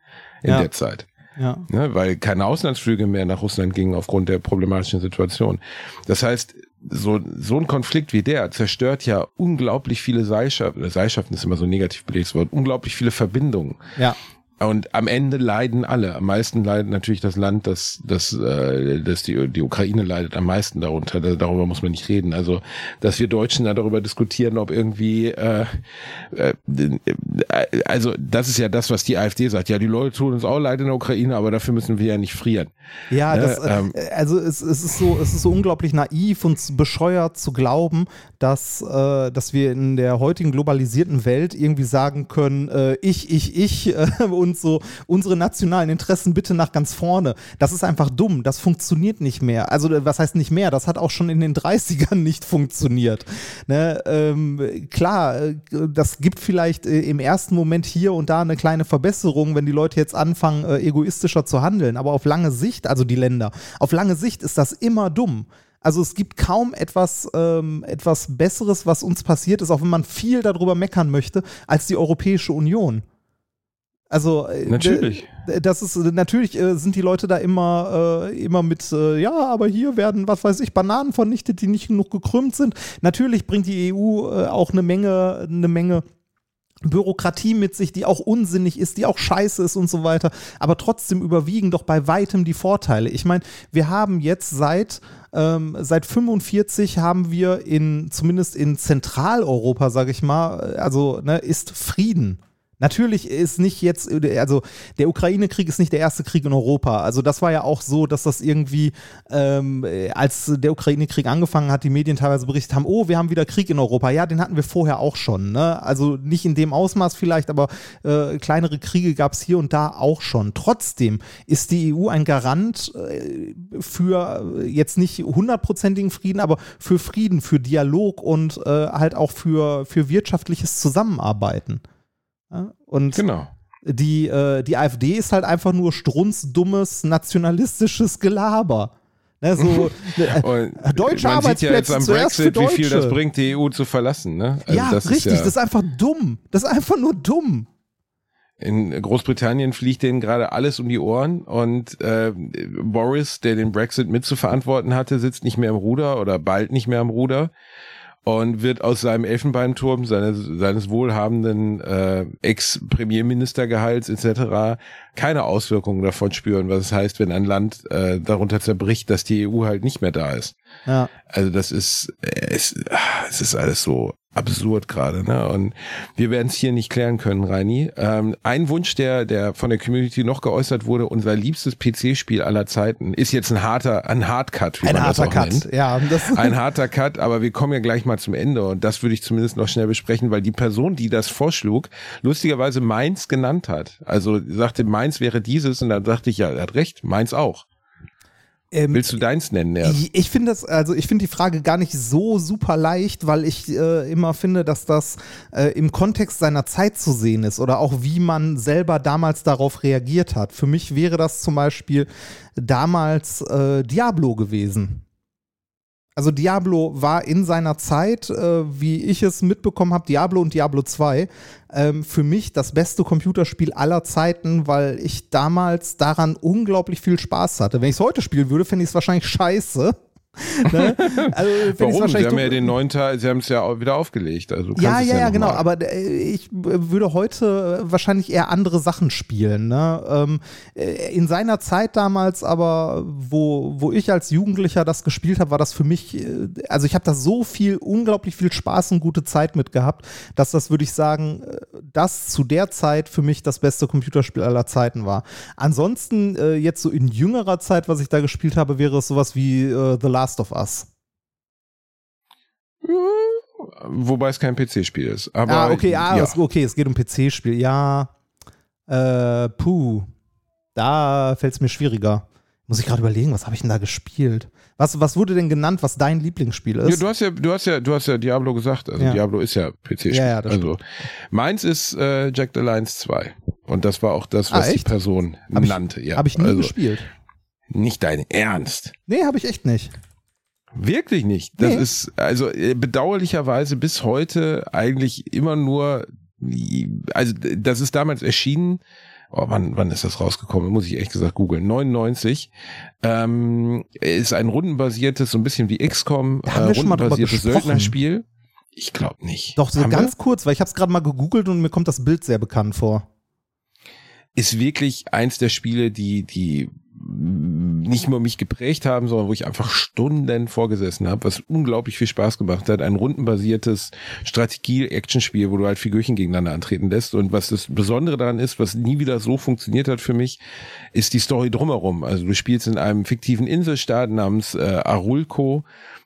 Speaker 6: in
Speaker 1: Ja.
Speaker 6: der Zeit.
Speaker 1: Ja.
Speaker 6: Ne, weil keine Auslandsflüge mehr nach Russland gingen aufgrund der problematischen Situation. Das heißt, so, so ein Konflikt wie der zerstört ja unglaublich viele Seilschaften, Seilschaften ist immer so ein negativ belegtes Wort, unglaublich viele Verbindungen.
Speaker 1: Ja.
Speaker 6: Und am Ende leiden alle. Am meisten leidet natürlich das Land, das, das, äh, das die, die Ukraine leidet am meisten darunter. Da- Darüber muss man nicht reden. Also, dass wir Deutschen da darüber diskutieren, ob irgendwie, äh, äh, also das ist ja das, was die AfD sagt. Ja, die Leute tun uns auch leid in der Ukraine, aber dafür müssen wir ja nicht frieren.
Speaker 1: Ja,
Speaker 6: Ne,
Speaker 1: das, äh,
Speaker 6: ähm,
Speaker 1: also es, es ist so, es ist so unglaublich naiv und bescheuert zu glauben, dass, äh, dass wir in der heutigen globalisierten Welt irgendwie sagen können, äh, ich, ich, ich äh, und so unsere nationalen Interessen bitte nach ganz vorne. Das ist einfach dumm. Das funktioniert nicht mehr. Also äh, was heißt nicht mehr? Das hat auch schon in den 30ern nicht funktioniert. Ne? Ähm, klar, äh, das gibt vielleicht äh, im ersten Moment hier und da eine kleine Verbesserung, wenn die Leute jetzt anfangen, äh, egoistischer zu handeln. Aber auf lange Sicht, also die Länder, auf lange Sicht ist das immer dumm. Also es gibt kaum etwas, ähm, etwas Besseres, was uns passiert ist, auch wenn man viel darüber meckern möchte, als die Europäische Union. Also äh,
Speaker 6: Natürlich.
Speaker 1: das ist natürlich äh, sind die Leute da immer äh, immer mit äh, ja, aber hier werden was weiß ich Bananen vernichtet, die nicht genug gekrümmt sind. Natürlich bringt die EU äh, auch eine Menge eine Menge Bürokratie mit sich, die auch unsinnig ist, die auch scheiße ist und so weiter. Aber trotzdem überwiegen doch bei weitem die Vorteile. Ich meine, wir haben jetzt seit, ähm, seit 45 haben wir in, zumindest in Zentraleuropa, sage ich mal, also ne, ist Frieden. Natürlich ist nicht jetzt, also der Ukraine-Krieg ist nicht der erste Krieg in Europa. Also das war ja auch so, dass das irgendwie, ähm, als der Ukraine-Krieg angefangen hat, die Medien teilweise berichtet haben, oh, wir haben wieder Krieg in Europa. Ja, den hatten wir vorher auch schon. Ne? Also nicht in dem Ausmaß vielleicht, aber äh, kleinere Kriege gab es hier und da auch schon. Trotzdem ist die EU ein Garant äh, für jetzt nicht hundertprozentigen Frieden, aber für Frieden, für Dialog und äh, halt auch für, für wirtschaftliches Zusammenarbeiten. Ja? Und
Speaker 6: Genau.
Speaker 1: die, äh, die AfD ist halt einfach nur strunzdummes nationalistisches Gelaber. Ne, so, äh,
Speaker 6: Und
Speaker 1: deutsche
Speaker 6: man sieht ja jetzt
Speaker 1: Arbeitsplätze
Speaker 6: am Brexit, wie viel das bringt, die EU zu verlassen. Ne? Also
Speaker 1: ja,
Speaker 6: das
Speaker 1: richtig,
Speaker 6: Ist ja,
Speaker 1: das ist einfach dumm. Das ist einfach nur dumm.
Speaker 6: In Großbritannien fliegt denen gerade alles um die Ohren und äh, Boris, der den Brexit mit zu verantworten hatte, sitzt nicht mehr im Ruder oder bald nicht mehr am Ruder und wird aus seinem Elfenbeinturm, seines, seines wohlhabenden äh, Ex-Premierministergehalts etc. keine Auswirkungen davon spüren, was es heißt, wenn ein Land äh, darunter zerbricht, dass die EU halt nicht mehr da ist.
Speaker 1: Ja.
Speaker 6: Also das ist, äh, es, ah, es ist alles so absurd gerade, ne? Und wir werden es hier nicht klären können, Reini. Ähm, ein Wunsch, der, der von der Community noch geäußert wurde, unser liebstes PC-Spiel aller Zeiten, ist jetzt ein harter, ein Hardcut, wie
Speaker 1: Ein
Speaker 6: man das
Speaker 1: harter
Speaker 6: auch
Speaker 1: Cut,
Speaker 6: nennt.
Speaker 1: ja. Das
Speaker 6: Ein harter Cut, aber wir kommen ja gleich mal zum Ende und das würde ich zumindest noch schnell besprechen, weil die Person, die das vorschlug, lustigerweise Mainz genannt hat. Also sagte, Mainz wäre dieses und dann dachte ich, ja, er hat recht, Mainz auch.
Speaker 1: Ähm,
Speaker 6: Willst du deins nennen? Ja.
Speaker 1: Ich, ich finde das, also ich finde die Frage gar nicht so super leicht, weil ich äh, immer finde, dass das äh, im Kontext seiner Zeit zu sehen ist oder auch wie man selber damals darauf reagiert hat. Für mich wäre das zum Beispiel damals äh, Diablo gewesen. Also Diablo war in seiner Zeit, äh, wie ich es mitbekommen habe, Diablo und Diablo 2, ähm, für mich das beste Computerspiel aller Zeiten, weil ich damals daran unglaublich viel Spaß hatte. Wenn ich es heute spielen würde, fände ich es wahrscheinlich scheiße. Ne? also,
Speaker 6: Warum? Sie haben ja den neuen Teil, Sie haben es ja wieder aufgelegt. Also
Speaker 1: Ja, ja, ja,
Speaker 6: noch
Speaker 1: genau.
Speaker 6: mal.
Speaker 1: Aber äh, ich äh, würde heute äh, wahrscheinlich eher andere Sachen spielen. Ne? Ähm, äh, in seiner Zeit damals, aber wo, wo ich als Jugendlicher das gespielt habe, war das für mich, also ich habe da so viel, unglaublich viel Spaß und gute Zeit mit gehabt, dass das, würde ich sagen, das zu der Zeit für mich das beste Computerspiel aller Zeiten war. Ansonsten, jetzt so in jüngerer Zeit, was ich da gespielt habe, wäre es sowas wie The Last of Us.
Speaker 6: Wobei es kein PC-Spiel ist. Aber
Speaker 1: ah, okay, ah,
Speaker 6: ja.
Speaker 1: es, okay, es geht um PC-Spiel. Ja, äh, puh, da fällt es mir schwieriger. Muss ich gerade überlegen, was habe ich denn da gespielt? Was, was wurde denn genannt, was dein Lieblingsspiel
Speaker 6: Ja,
Speaker 1: ist?
Speaker 6: du hast ja, du hast ja, du hast ja Diablo gesagt. Also
Speaker 1: Ja.
Speaker 6: Diablo ist ja PC-Spiel.
Speaker 1: Ja, ja, das
Speaker 6: also meins ist äh, Jack the Lions 2. Und das war auch das, was
Speaker 1: Ah,
Speaker 6: die? Person
Speaker 1: Hab ich-
Speaker 6: nannte. Ja.
Speaker 1: habe ich nie
Speaker 6: also,
Speaker 1: gespielt.
Speaker 6: Nicht dein Ernst.
Speaker 1: Nee, habe ich echt nicht.
Speaker 6: Wirklich nicht. Das
Speaker 1: Nee.
Speaker 6: ist also äh, bedauerlicherweise bis heute eigentlich immer nur, also das ist damals erschienen. Oh, wann, wann ist das rausgekommen? Muss ich ehrlich gesagt googeln. 99. Ähm, ist ein rundenbasiertes, so ein bisschen wie XCOM,
Speaker 1: wir drüber
Speaker 6: rundenbasiertes. Söldnerspiel. Ich glaube nicht.
Speaker 1: Doch, so
Speaker 6: Haben wir?
Speaker 1: ganz kurz, weil ich habe es gerade mal gegoogelt und mir kommt das Bild sehr bekannt vor.
Speaker 6: ist wirklich eins der Spiele, die, die nicht nur mich geprägt haben, sondern wo ich einfach Stunden vorgesessen habe, was unglaublich viel Spaß gemacht hat. Ein rundenbasiertes Strategie-Action-Spiel, wo du halt Figürchen gegeneinander antreten lässt. Und was das Besondere daran ist, was nie wieder so funktioniert hat für mich, ist die Story drumherum. Also du spielst in einem fiktiven Inselstaat namens äh, Arulco,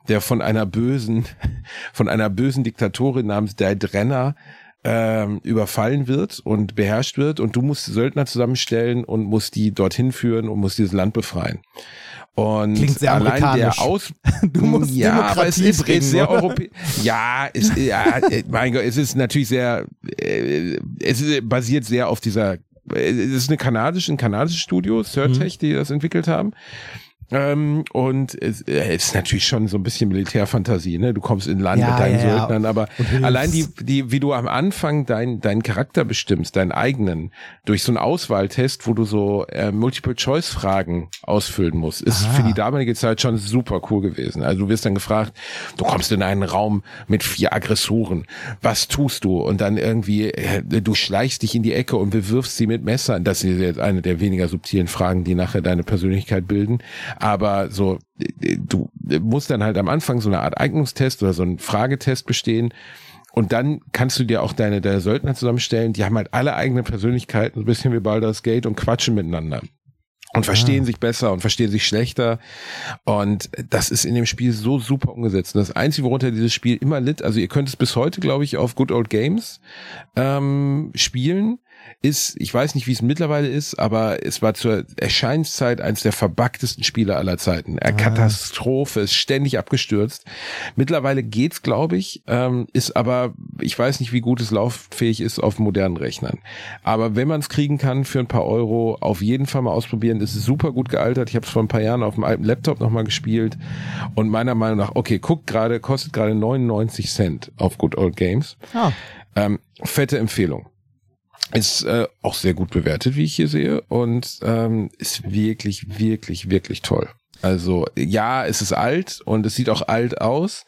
Speaker 6: der von einer bösen, von einer bösen Diktatorin namens Daedrenna ähm, überfallen wird und beherrscht wird und du musst Söldner zusammenstellen und musst die dorthin führen und musst dieses Land befreien. Und
Speaker 1: Klingt sehr
Speaker 6: allein der Aus
Speaker 1: Du musst
Speaker 6: ja, aber es ist,
Speaker 1: bringen,
Speaker 6: ist sehr europäisch. Ja, es, ja, äh, mein Gott, es ist natürlich sehr, äh, es ist, basiert sehr auf dieser, äh, es ist eine kanadische, ein kanadisches Studio, Surtech, die das entwickelt haben. Ähm, und es, äh, es ist natürlich schon so ein bisschen Militärfantasie, ne? Du kommst in Land
Speaker 1: Ja,
Speaker 6: mit deinen
Speaker 1: ja.
Speaker 6: Söldnern, aber allein die, die, wie du am Anfang dein, deinen Charakter bestimmst, deinen eigenen, durch so einen Auswahltest, wo du so äh, Multiple-Choice-Fragen ausfüllen musst, ist
Speaker 1: Ah.
Speaker 6: für die damalige Zeit schon super cool gewesen. Also du wirst dann gefragt, du kommst in einen Raum mit vier Aggressoren, was tust du? Und dann irgendwie, äh, du schleichst dich in die Ecke und bewirfst sie mit Messern. Das ist jetzt eine der weniger subtilen Fragen, die nachher deine Persönlichkeit bilden. Aber so, äh, du musst dann halt am Anfang so eine Art Eignungstest oder so einen Fragetest bestehen. Und dann kannst du dir auch deine, deine Söldner zusammenstellen. Die haben halt alle eigene Persönlichkeiten, so ein bisschen wie Baldur's Gate und quatschen miteinander. Und verstehen sich besser und verstehen sich schlechter. Und das ist in dem Spiel so super umgesetzt. Und das Einzige, worunter dieses Spiel immer litt, also ihr könnt es bis heute, glaube ich, auf Good Old Games ähm, spielen, ist, ich weiß nicht, wie es mittlerweile ist, aber es war zur Erscheinungszeit eines der verbuggtesten Spiele aller Zeiten. Eine Katastrophe, ist ständig abgestürzt. Mittlerweile geht's, glaube ich, ähm, ist aber, ich weiß nicht, wie gut es lauffähig ist auf modernen Rechnern. Aber wenn man es kriegen kann für ein paar Euro, auf jeden Fall mal ausprobieren. Es ist super gut gealtert. Ich habe es vor ein paar Jahren auf dem alten Laptop nochmal gespielt und meiner Meinung nach, okay, guckt gerade, kostet gerade 99 Cent auf Good Old Games.
Speaker 1: Ah,
Speaker 6: Ähm, fette Empfehlung. Ist äh, auch sehr gut bewertet, wie ich hier sehe, und ähm, ist wirklich, wirklich, wirklich toll. Also ja, es ist alt und es sieht auch alt aus,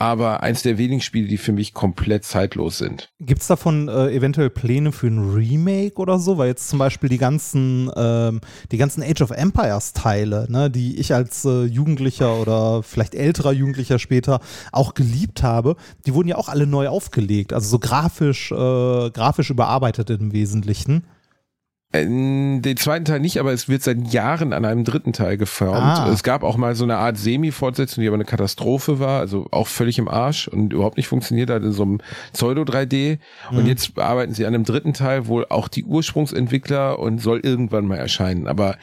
Speaker 6: aber eins der wenigen Spiele, die für mich komplett zeitlos sind.
Speaker 1: Gibt's davon äh, eventuell Pläne für ein Remake oder so? Weil jetzt zum Beispiel die ganzen, ähm, die ganzen Age of Empires Teile, ne, die ich als äh, Jugendlicher oder vielleicht älterer Jugendlicher später auch geliebt habe, die wurden ja auch alle neu aufgelegt, also so grafisch, äh, grafisch überarbeitet im Wesentlichen.
Speaker 6: Äh, Den zweiten Teil nicht, aber es wird seit Jahren an einem dritten Teil geformt.
Speaker 1: Ah.
Speaker 6: Es gab auch mal so eine Art Semi-Fortsetzung, die aber eine Katastrophe war, also auch völlig im Arsch und überhaupt nicht funktioniert hat in so einem Pseudo-3D. Und jetzt arbeiten sie an einem dritten Teil, wohl auch die Ursprungsentwickler und soll irgendwann mal erscheinen. Aber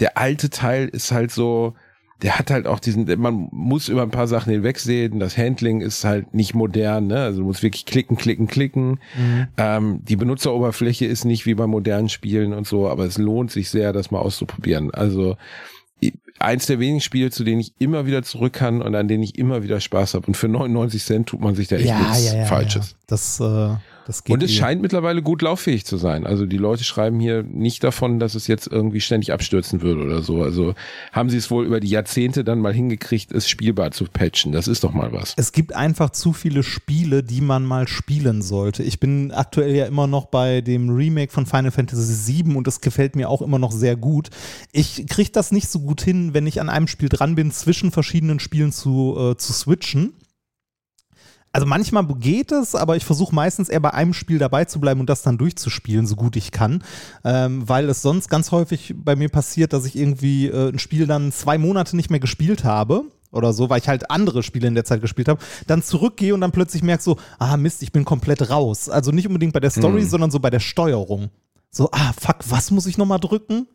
Speaker 6: der alte Teil ist halt so, der hat halt auch diesen, man muss über ein paar Sachen hinwegsehen. Das Handling ist halt nicht modern, ne? Also du musst wirklich klicken, klicken, klicken. Ähm, die Benutzeroberfläche ist nicht wie bei modernen Spielen und so, aber es lohnt sich sehr, das mal auszuprobieren. Also eins der wenigen Spiele, zu denen ich immer wieder zurück kann und an denen ich immer wieder Spaß habe. Und für 99 Cent tut man sich da echt nichts Falsches.
Speaker 1: Ja. Das, äh, das geht
Speaker 6: Und es
Speaker 1: eh.
Speaker 6: scheint mittlerweile gut lauffähig zu sein. Also die Leute schreiben hier nicht davon, dass es jetzt irgendwie ständig abstürzen würde oder so. Also haben sie es wohl über die Jahrzehnte dann mal hingekriegt, es spielbar zu patchen. Das ist doch mal was.
Speaker 1: Es gibt einfach zu viele Spiele, die man mal spielen sollte. Ich bin aktuell ja immer noch bei dem Remake von Final Fantasy VII und es gefällt mir auch immer noch sehr gut. Ich kriege das nicht so gut hin, wenn ich an einem Spiel dran bin, zwischen verschiedenen Spielen zu, äh, zu switchen. Also manchmal geht es, aber ich versuche meistens eher bei einem Spiel dabei zu bleiben und das dann durchzuspielen, so gut ich kann. Ähm, weil es sonst ganz häufig bei mir passiert, dass ich irgendwie äh, ein Spiel dann zwei Monate nicht mehr gespielt habe oder so, weil ich halt andere Spiele in der Zeit gespielt habe, dann zurückgehe und dann plötzlich merke so, ah Mist, ich bin komplett raus. Also nicht unbedingt bei der Story, sondern so bei der Steuerung. So, ah fuck, was muss ich nochmal drücken?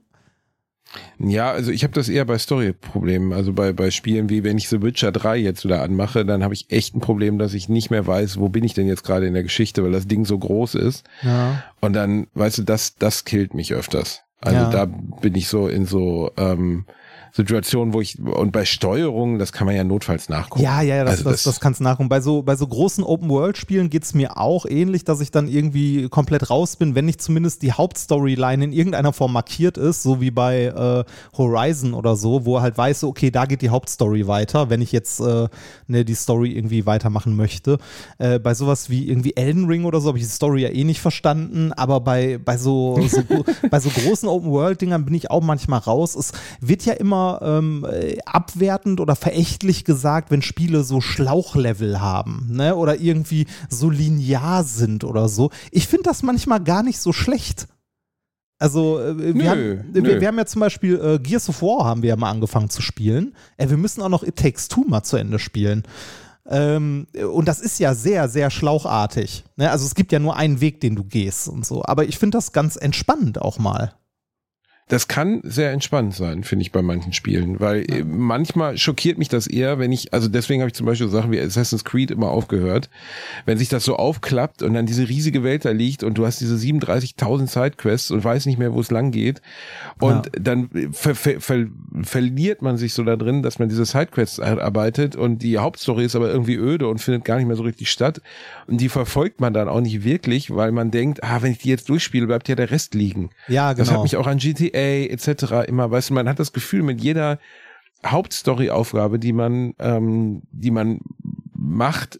Speaker 6: Ja, also ich habe das eher bei Story-Problemen. Also bei, bei Spielen wie wenn ich The Witcher 3 jetzt wieder anmache, dann habe ich echt ein Problem, dass ich nicht mehr weiß, wo bin ich denn jetzt gerade in der Geschichte, weil das Ding so groß ist.
Speaker 1: Ja.
Speaker 6: Und dann, weißt du, das, das killt mich öfters. Also
Speaker 1: Ja.
Speaker 6: da bin ich so in so ähm, Situationen, wo ich, und bei Steuerung, das kann man ja notfalls nachgucken.
Speaker 1: Ja, ja, ja, das,
Speaker 6: Also
Speaker 1: das, das kannst du nachgucken. Bei so, bei so großen Open-World-Spielen geht es mir auch ähnlich, dass ich dann irgendwie komplett raus bin, wenn nicht zumindest die Hauptstoryline in irgendeiner Form markiert ist, so wie bei äh, Horizon oder so, wo er halt weiß, okay, da geht die Hauptstory weiter, wenn ich jetzt äh, ne, die Story irgendwie weitermachen möchte. Äh, bei sowas wie irgendwie Elden Ring oder so habe ich die Story ja eh nicht verstanden, aber bei, bei so, so bei so großen Open-World-Dingern bin ich auch manchmal raus. Es wird ja immer ähm, äh, abwertend oder verächtlich gesagt, wenn Spiele so Schlauchlevel haben, ne? Oder irgendwie so linear sind oder so. Ich finde das manchmal gar nicht so schlecht. Also, äh, wir,
Speaker 6: Nö,
Speaker 1: haben,
Speaker 6: nö.
Speaker 1: wir, wir haben ja zum Beispiel äh, Gears of War haben wir ja mal angefangen zu spielen. Äh, wir müssen auch noch It Takes Two mal zu Ende spielen. Ähm, und das ist ja sehr, sehr schlauchartig. Ne? Also es gibt ja nur einen Weg, den du gehst und so. Aber ich finde das ganz entspannend auch mal.
Speaker 6: Das kann sehr entspannt sein, finde ich, bei manchen Spielen, weil äh, manchmal schockiert mich das eher, wenn ich, also deswegen habe ich zum Beispiel Sachen wie Assassin's Creed immer aufgehört, wenn sich das so aufklappt und dann diese riesige Welt da liegt und du hast diese 37.000 Sidequests und weißt nicht mehr, wo es lang geht und
Speaker 1: Ja.
Speaker 6: dann ver ver ver verliert man sich so da drin, dass man diese Sidequests arbeitet und die Hauptstory ist aber irgendwie öde und findet gar nicht mehr so richtig statt und die verfolgt man dann auch nicht wirklich, weil man denkt, ah, wenn ich die jetzt durchspiele, bleibt ja der Rest liegen.
Speaker 1: Ja,
Speaker 6: Das
Speaker 1: genau.
Speaker 6: hat mich auch an GTA etc. immer, weißt du, man hat das Gefühl, mit jeder Hauptstory-Aufgabe, die man, ähm, die man macht,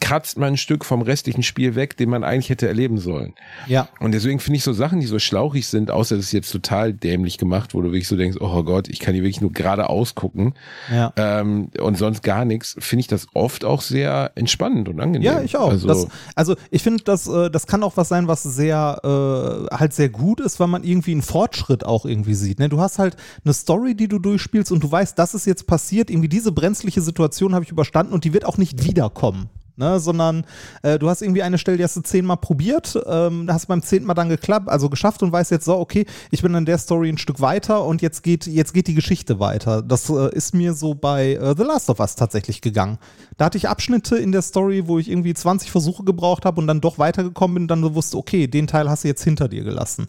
Speaker 6: kratzt man ein Stück vom restlichen Spiel weg, den man eigentlich hätte erleben sollen.
Speaker 1: ja.
Speaker 6: Und deswegen finde ich so Sachen, die so schlauchig sind, außer dass es jetzt total dämlich gemacht, wo du wirklich so denkst, oh Gott, ich kann hier wirklich nur geradeaus gucken
Speaker 1: Ja.
Speaker 6: ähm, und sonst gar nichts, finde ich das oft auch sehr entspannend und angenehm.
Speaker 1: Ja, ich auch.
Speaker 6: Also,
Speaker 1: das, also ich finde, das, äh, das kann auch was sein, was sehr äh, halt sehr gut ist, weil man irgendwie einen Fortschritt auch irgendwie sieht. Ne? Du hast halt eine Story, die du durchspielst und du weißt, das ist jetzt passiert. Irgendwie diese brenzliche Situation habe ich überstanden und die wird auch nicht wiederkommen. Ne, sondern äh, du hast irgendwie eine Stelle, die hast du zehnmal probiert, ähm, hast beim zehnten Mal dann geklappt, also geschafft und weißt jetzt so, okay, ich bin an der Story ein Stück weiter und jetzt geht, jetzt geht die Geschichte weiter. Das äh, ist mir so bei äh, The Last of Us tatsächlich gegangen. Da hatte ich Abschnitte in der Story, wo ich irgendwie 20 Versuche gebraucht habe und dann doch weitergekommen bin und dann so wusste, okay, den Teil hast du jetzt hinter dir gelassen.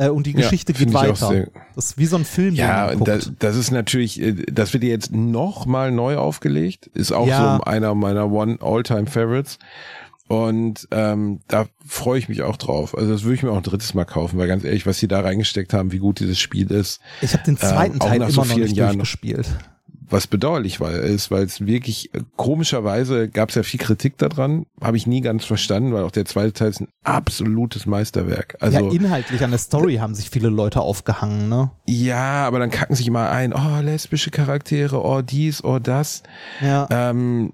Speaker 1: Äh, und die
Speaker 6: Ja,
Speaker 1: Geschichte geht
Speaker 6: ich auch
Speaker 1: weiter. Das ist wie so ein Film,
Speaker 6: Ja, das, das ist natürlich, äh, das wird jetzt noch mal neu aufgelegt, ist auch
Speaker 1: Ja.
Speaker 6: so einer meiner One All-Time Favorites. Und ähm, da freue ich mich auch drauf. Also das würde ich mir auch ein drittes Mal kaufen, weil ganz ehrlich, was sie da reingesteckt haben, wie gut dieses Spiel ist,
Speaker 1: ich habe den zweiten
Speaker 6: ähm,
Speaker 1: Teil immer
Speaker 6: so
Speaker 1: noch nicht
Speaker 6: Jahren noch. Was bedauerlich war, ist, weil es wirklich äh, komischerweise gab es ja viel Kritik daran, habe ich nie ganz verstanden, weil auch der zweite Teil ist ein absolutes Meisterwerk. Also
Speaker 1: ja, inhaltlich an der Story haben sich viele Leute aufgehangen, ne?
Speaker 6: Ja, aber dann kacken sich immer ein, oh, lesbische Charaktere, oh, dies, oh, das.
Speaker 1: Ja.
Speaker 6: Ähm,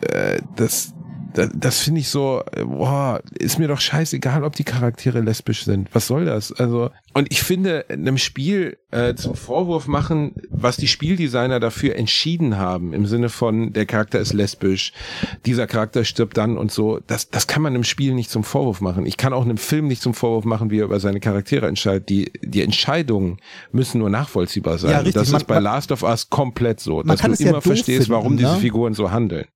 Speaker 6: äh, das, das, das finde ich so, äh, boah, ist mir doch scheißegal, ob die Charaktere lesbisch sind. Was soll das? Also, und ich finde, einem Spiel äh, zum Vorwurf machen, was die Spieldesigner dafür entschieden haben, im Sinne von, der Charakter ist lesbisch, dieser Charakter stirbt dann und so, das, das kann man im Spiel nicht zum Vorwurf machen. Ich kann auch einem Film nicht zum Vorwurf machen, wie er über seine Charaktere entscheidet. Die, die Entscheidungen müssen nur nachvollziehbar sein.
Speaker 1: Ja, richtig.
Speaker 6: Das
Speaker 1: Man-
Speaker 6: ist bei
Speaker 1: man-
Speaker 6: Last of Us komplett so, dass du
Speaker 1: ja
Speaker 6: immer
Speaker 1: doof
Speaker 6: verstehst, warum
Speaker 1: finden,
Speaker 6: diese
Speaker 1: ne?
Speaker 6: Figuren so handeln.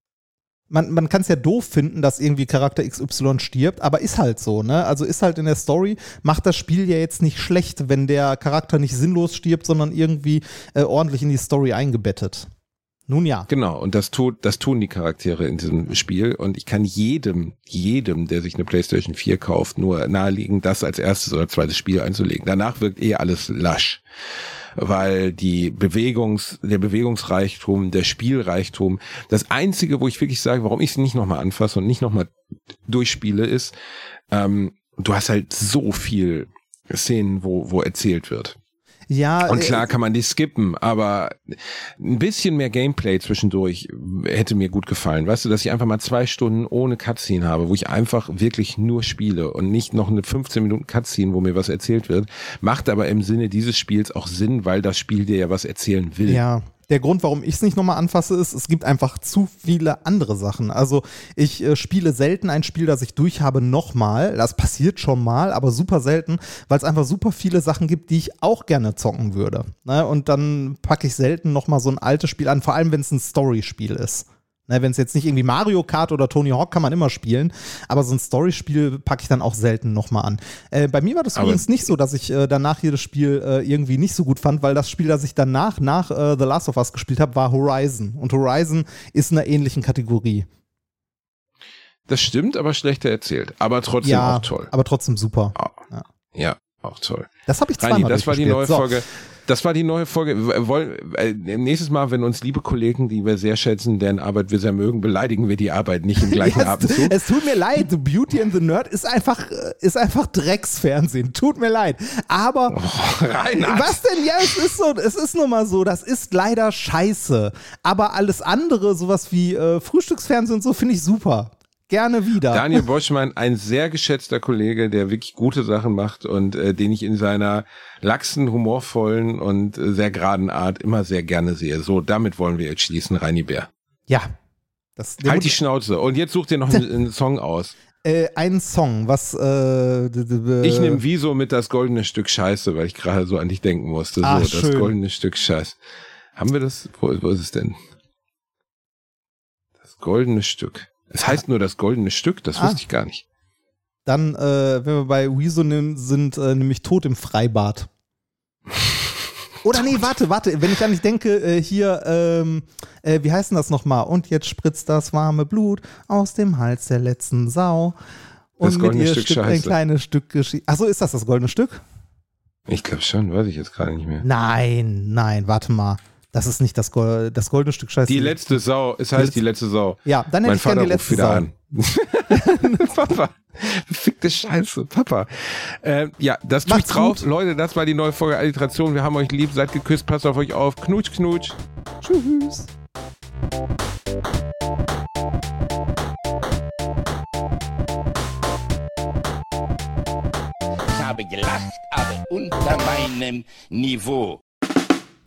Speaker 1: Man, man kann es ja doof finden, dass irgendwie Charakter XY stirbt, aber ist halt so, ne? Also ist halt in der Story, macht das Spiel ja jetzt nicht schlecht, wenn der Charakter nicht sinnlos stirbt, sondern irgendwie äh, ordentlich in die Story eingebettet. Nun ja.
Speaker 6: Genau, und das tut, das tun die Charaktere in diesem Spiel. Und ich kann jedem, jedem, der sich eine PlayStation 4 kauft, nur nahelegen, das als erstes oder zweites Spiel einzulegen. Danach wirkt eh alles lasch. Weil die Bewegungs, der Bewegungsreichtum, der Spielreichtum, das einzige, wo ich wirklich sage, warum ich es nicht nochmal anfasse und nicht nochmal durchspiele, ist, ähm, du hast halt so viel Szenen, wo, wo erzählt wird.
Speaker 1: Ja,
Speaker 6: Und
Speaker 1: äh,
Speaker 6: klar kann man die skippen, aber ein bisschen mehr Gameplay zwischendurch hätte mir gut gefallen. Weißt du, dass ich einfach mal zwei Stunden ohne Cutscene habe, wo ich einfach wirklich nur spiele und nicht noch eine 15 Minuten Cutscene, wo mir was erzählt wird, macht aber im Sinne dieses Spiels auch Sinn, weil das Spiel dir ja was erzählen will.
Speaker 1: Ja, der Grund, warum ich es nicht nochmal anfasse, ist, es gibt einfach zu viele andere Sachen. Also ich äh, spiele selten ein Spiel, das ich durch habe, nochmal. Das passiert schon mal, aber super selten, weil es einfach super viele Sachen gibt, die ich auch gerne zocken würde. Ne? Und dann packe ich selten nochmal so ein altes Spiel an, vor allem wenn es ein Story-Spiel ist. Ne, Wenn es jetzt nicht irgendwie Mario Kart oder Tony Hawk kann man immer spielen, aber so ein Story-Spiel packe ich dann auch selten nochmal an. Äh, bei mir war das
Speaker 6: Aber-
Speaker 1: übrigens nicht so, dass ich äh, danach jedes Spiel äh, irgendwie nicht so gut fand, weil das Spiel, das ich danach nach äh, The Last of Us gespielt habe, war Horizon. Und Horizon ist in einer ähnlichen Kategorie.
Speaker 6: Das stimmt, aber schlechter erzählt. Aber trotzdem
Speaker 1: ja,
Speaker 6: auch toll.
Speaker 1: aber trotzdem super.
Speaker 6: Ja. Ja, auch toll.
Speaker 1: Das habe ich
Speaker 6: Reini,
Speaker 1: zweimal
Speaker 6: das war die neue
Speaker 1: So.
Speaker 6: Folge. Das war die neue Folge. Wollen, äh, nächstes Mal, wenn uns liebe Kollegen, die wir sehr schätzen, deren Arbeit wir sehr mögen, beleidigen wir die Arbeit nicht im gleichen
Speaker 1: Ja, es,
Speaker 6: Atemzug.
Speaker 1: es tut mir leid, The Beauty and the Nerd ist einfach, äh, ist einfach Drecksfernsehen. Tut mir leid. Aber
Speaker 6: Reinhard.
Speaker 1: Was denn? Ja, es ist so, es ist nun mal so, das ist leider scheiße. Aber alles andere, sowas wie äh, Frühstücksfernsehen und so, finde ich super. Gerne wieder.
Speaker 6: Daniel Boschmann, ein sehr geschätzter Kollege, der wirklich gute Sachen macht und äh, den ich in seiner laxen, humorvollen und äh, sehr geraden Art immer sehr gerne sehe. So, damit wollen wir jetzt schließen, Reini Bär.
Speaker 1: Ja. Das,
Speaker 6: Halt die Schnauze. Und jetzt such dir noch einen, einen Song aus.
Speaker 1: äh, einen Song, was äh,
Speaker 6: Ich nehme Wieso mit das goldene Stück Scheiße, weil ich gerade so an dich denken musste. So,
Speaker 1: Ach,
Speaker 6: das
Speaker 1: schön.
Speaker 6: goldene Stück Scheiße. Haben wir das? Wo, wo ist es denn? Das goldene Stück. Es heißt nur das goldene Stück, das
Speaker 1: Ah.
Speaker 6: wusste ich gar nicht.
Speaker 1: Dann, äh, wenn wir bei Wieso nehmen, sind, äh, nämlich Tod im Freibad. Oder nee, warte, warte, wenn ich an dich denke, äh, hier, ähm, äh, wie heißt denn das nochmal? Und jetzt spritzt das warme Blut aus dem Hals der letzten Sau. Und
Speaker 6: Das
Speaker 1: mit
Speaker 6: goldene
Speaker 1: ihr
Speaker 6: Stück
Speaker 1: stimmt ein
Speaker 6: Scheiße.
Speaker 1: kleines Stück Geschichte. Achso, ist das das goldene Stück?
Speaker 6: Ich glaube schon, weiß ich jetzt gerade nicht mehr.
Speaker 1: Nein, nein, warte mal. Das ist nicht das, Gold, das goldene Stück Scheiße.
Speaker 6: Die letzte Sau, es heißt die letzte Sau.
Speaker 1: Ja, dann hätte
Speaker 6: mein
Speaker 1: ich gerne
Speaker 6: Vater
Speaker 1: die
Speaker 6: ruft
Speaker 1: letzte
Speaker 6: wieder
Speaker 1: Sau.
Speaker 6: an. Papa, fickte Scheiße, Papa. Äh, ja, das tut
Speaker 1: Macht's
Speaker 6: drauf.
Speaker 1: gut.
Speaker 6: Leute, das war die neue Folge Alliteration. Wir haben euch lieb, seid geküsst, passt auf euch auf. Knutsch, knutsch.
Speaker 1: Tschüss.
Speaker 3: Ich habe gelacht, aber unter meinem Niveau.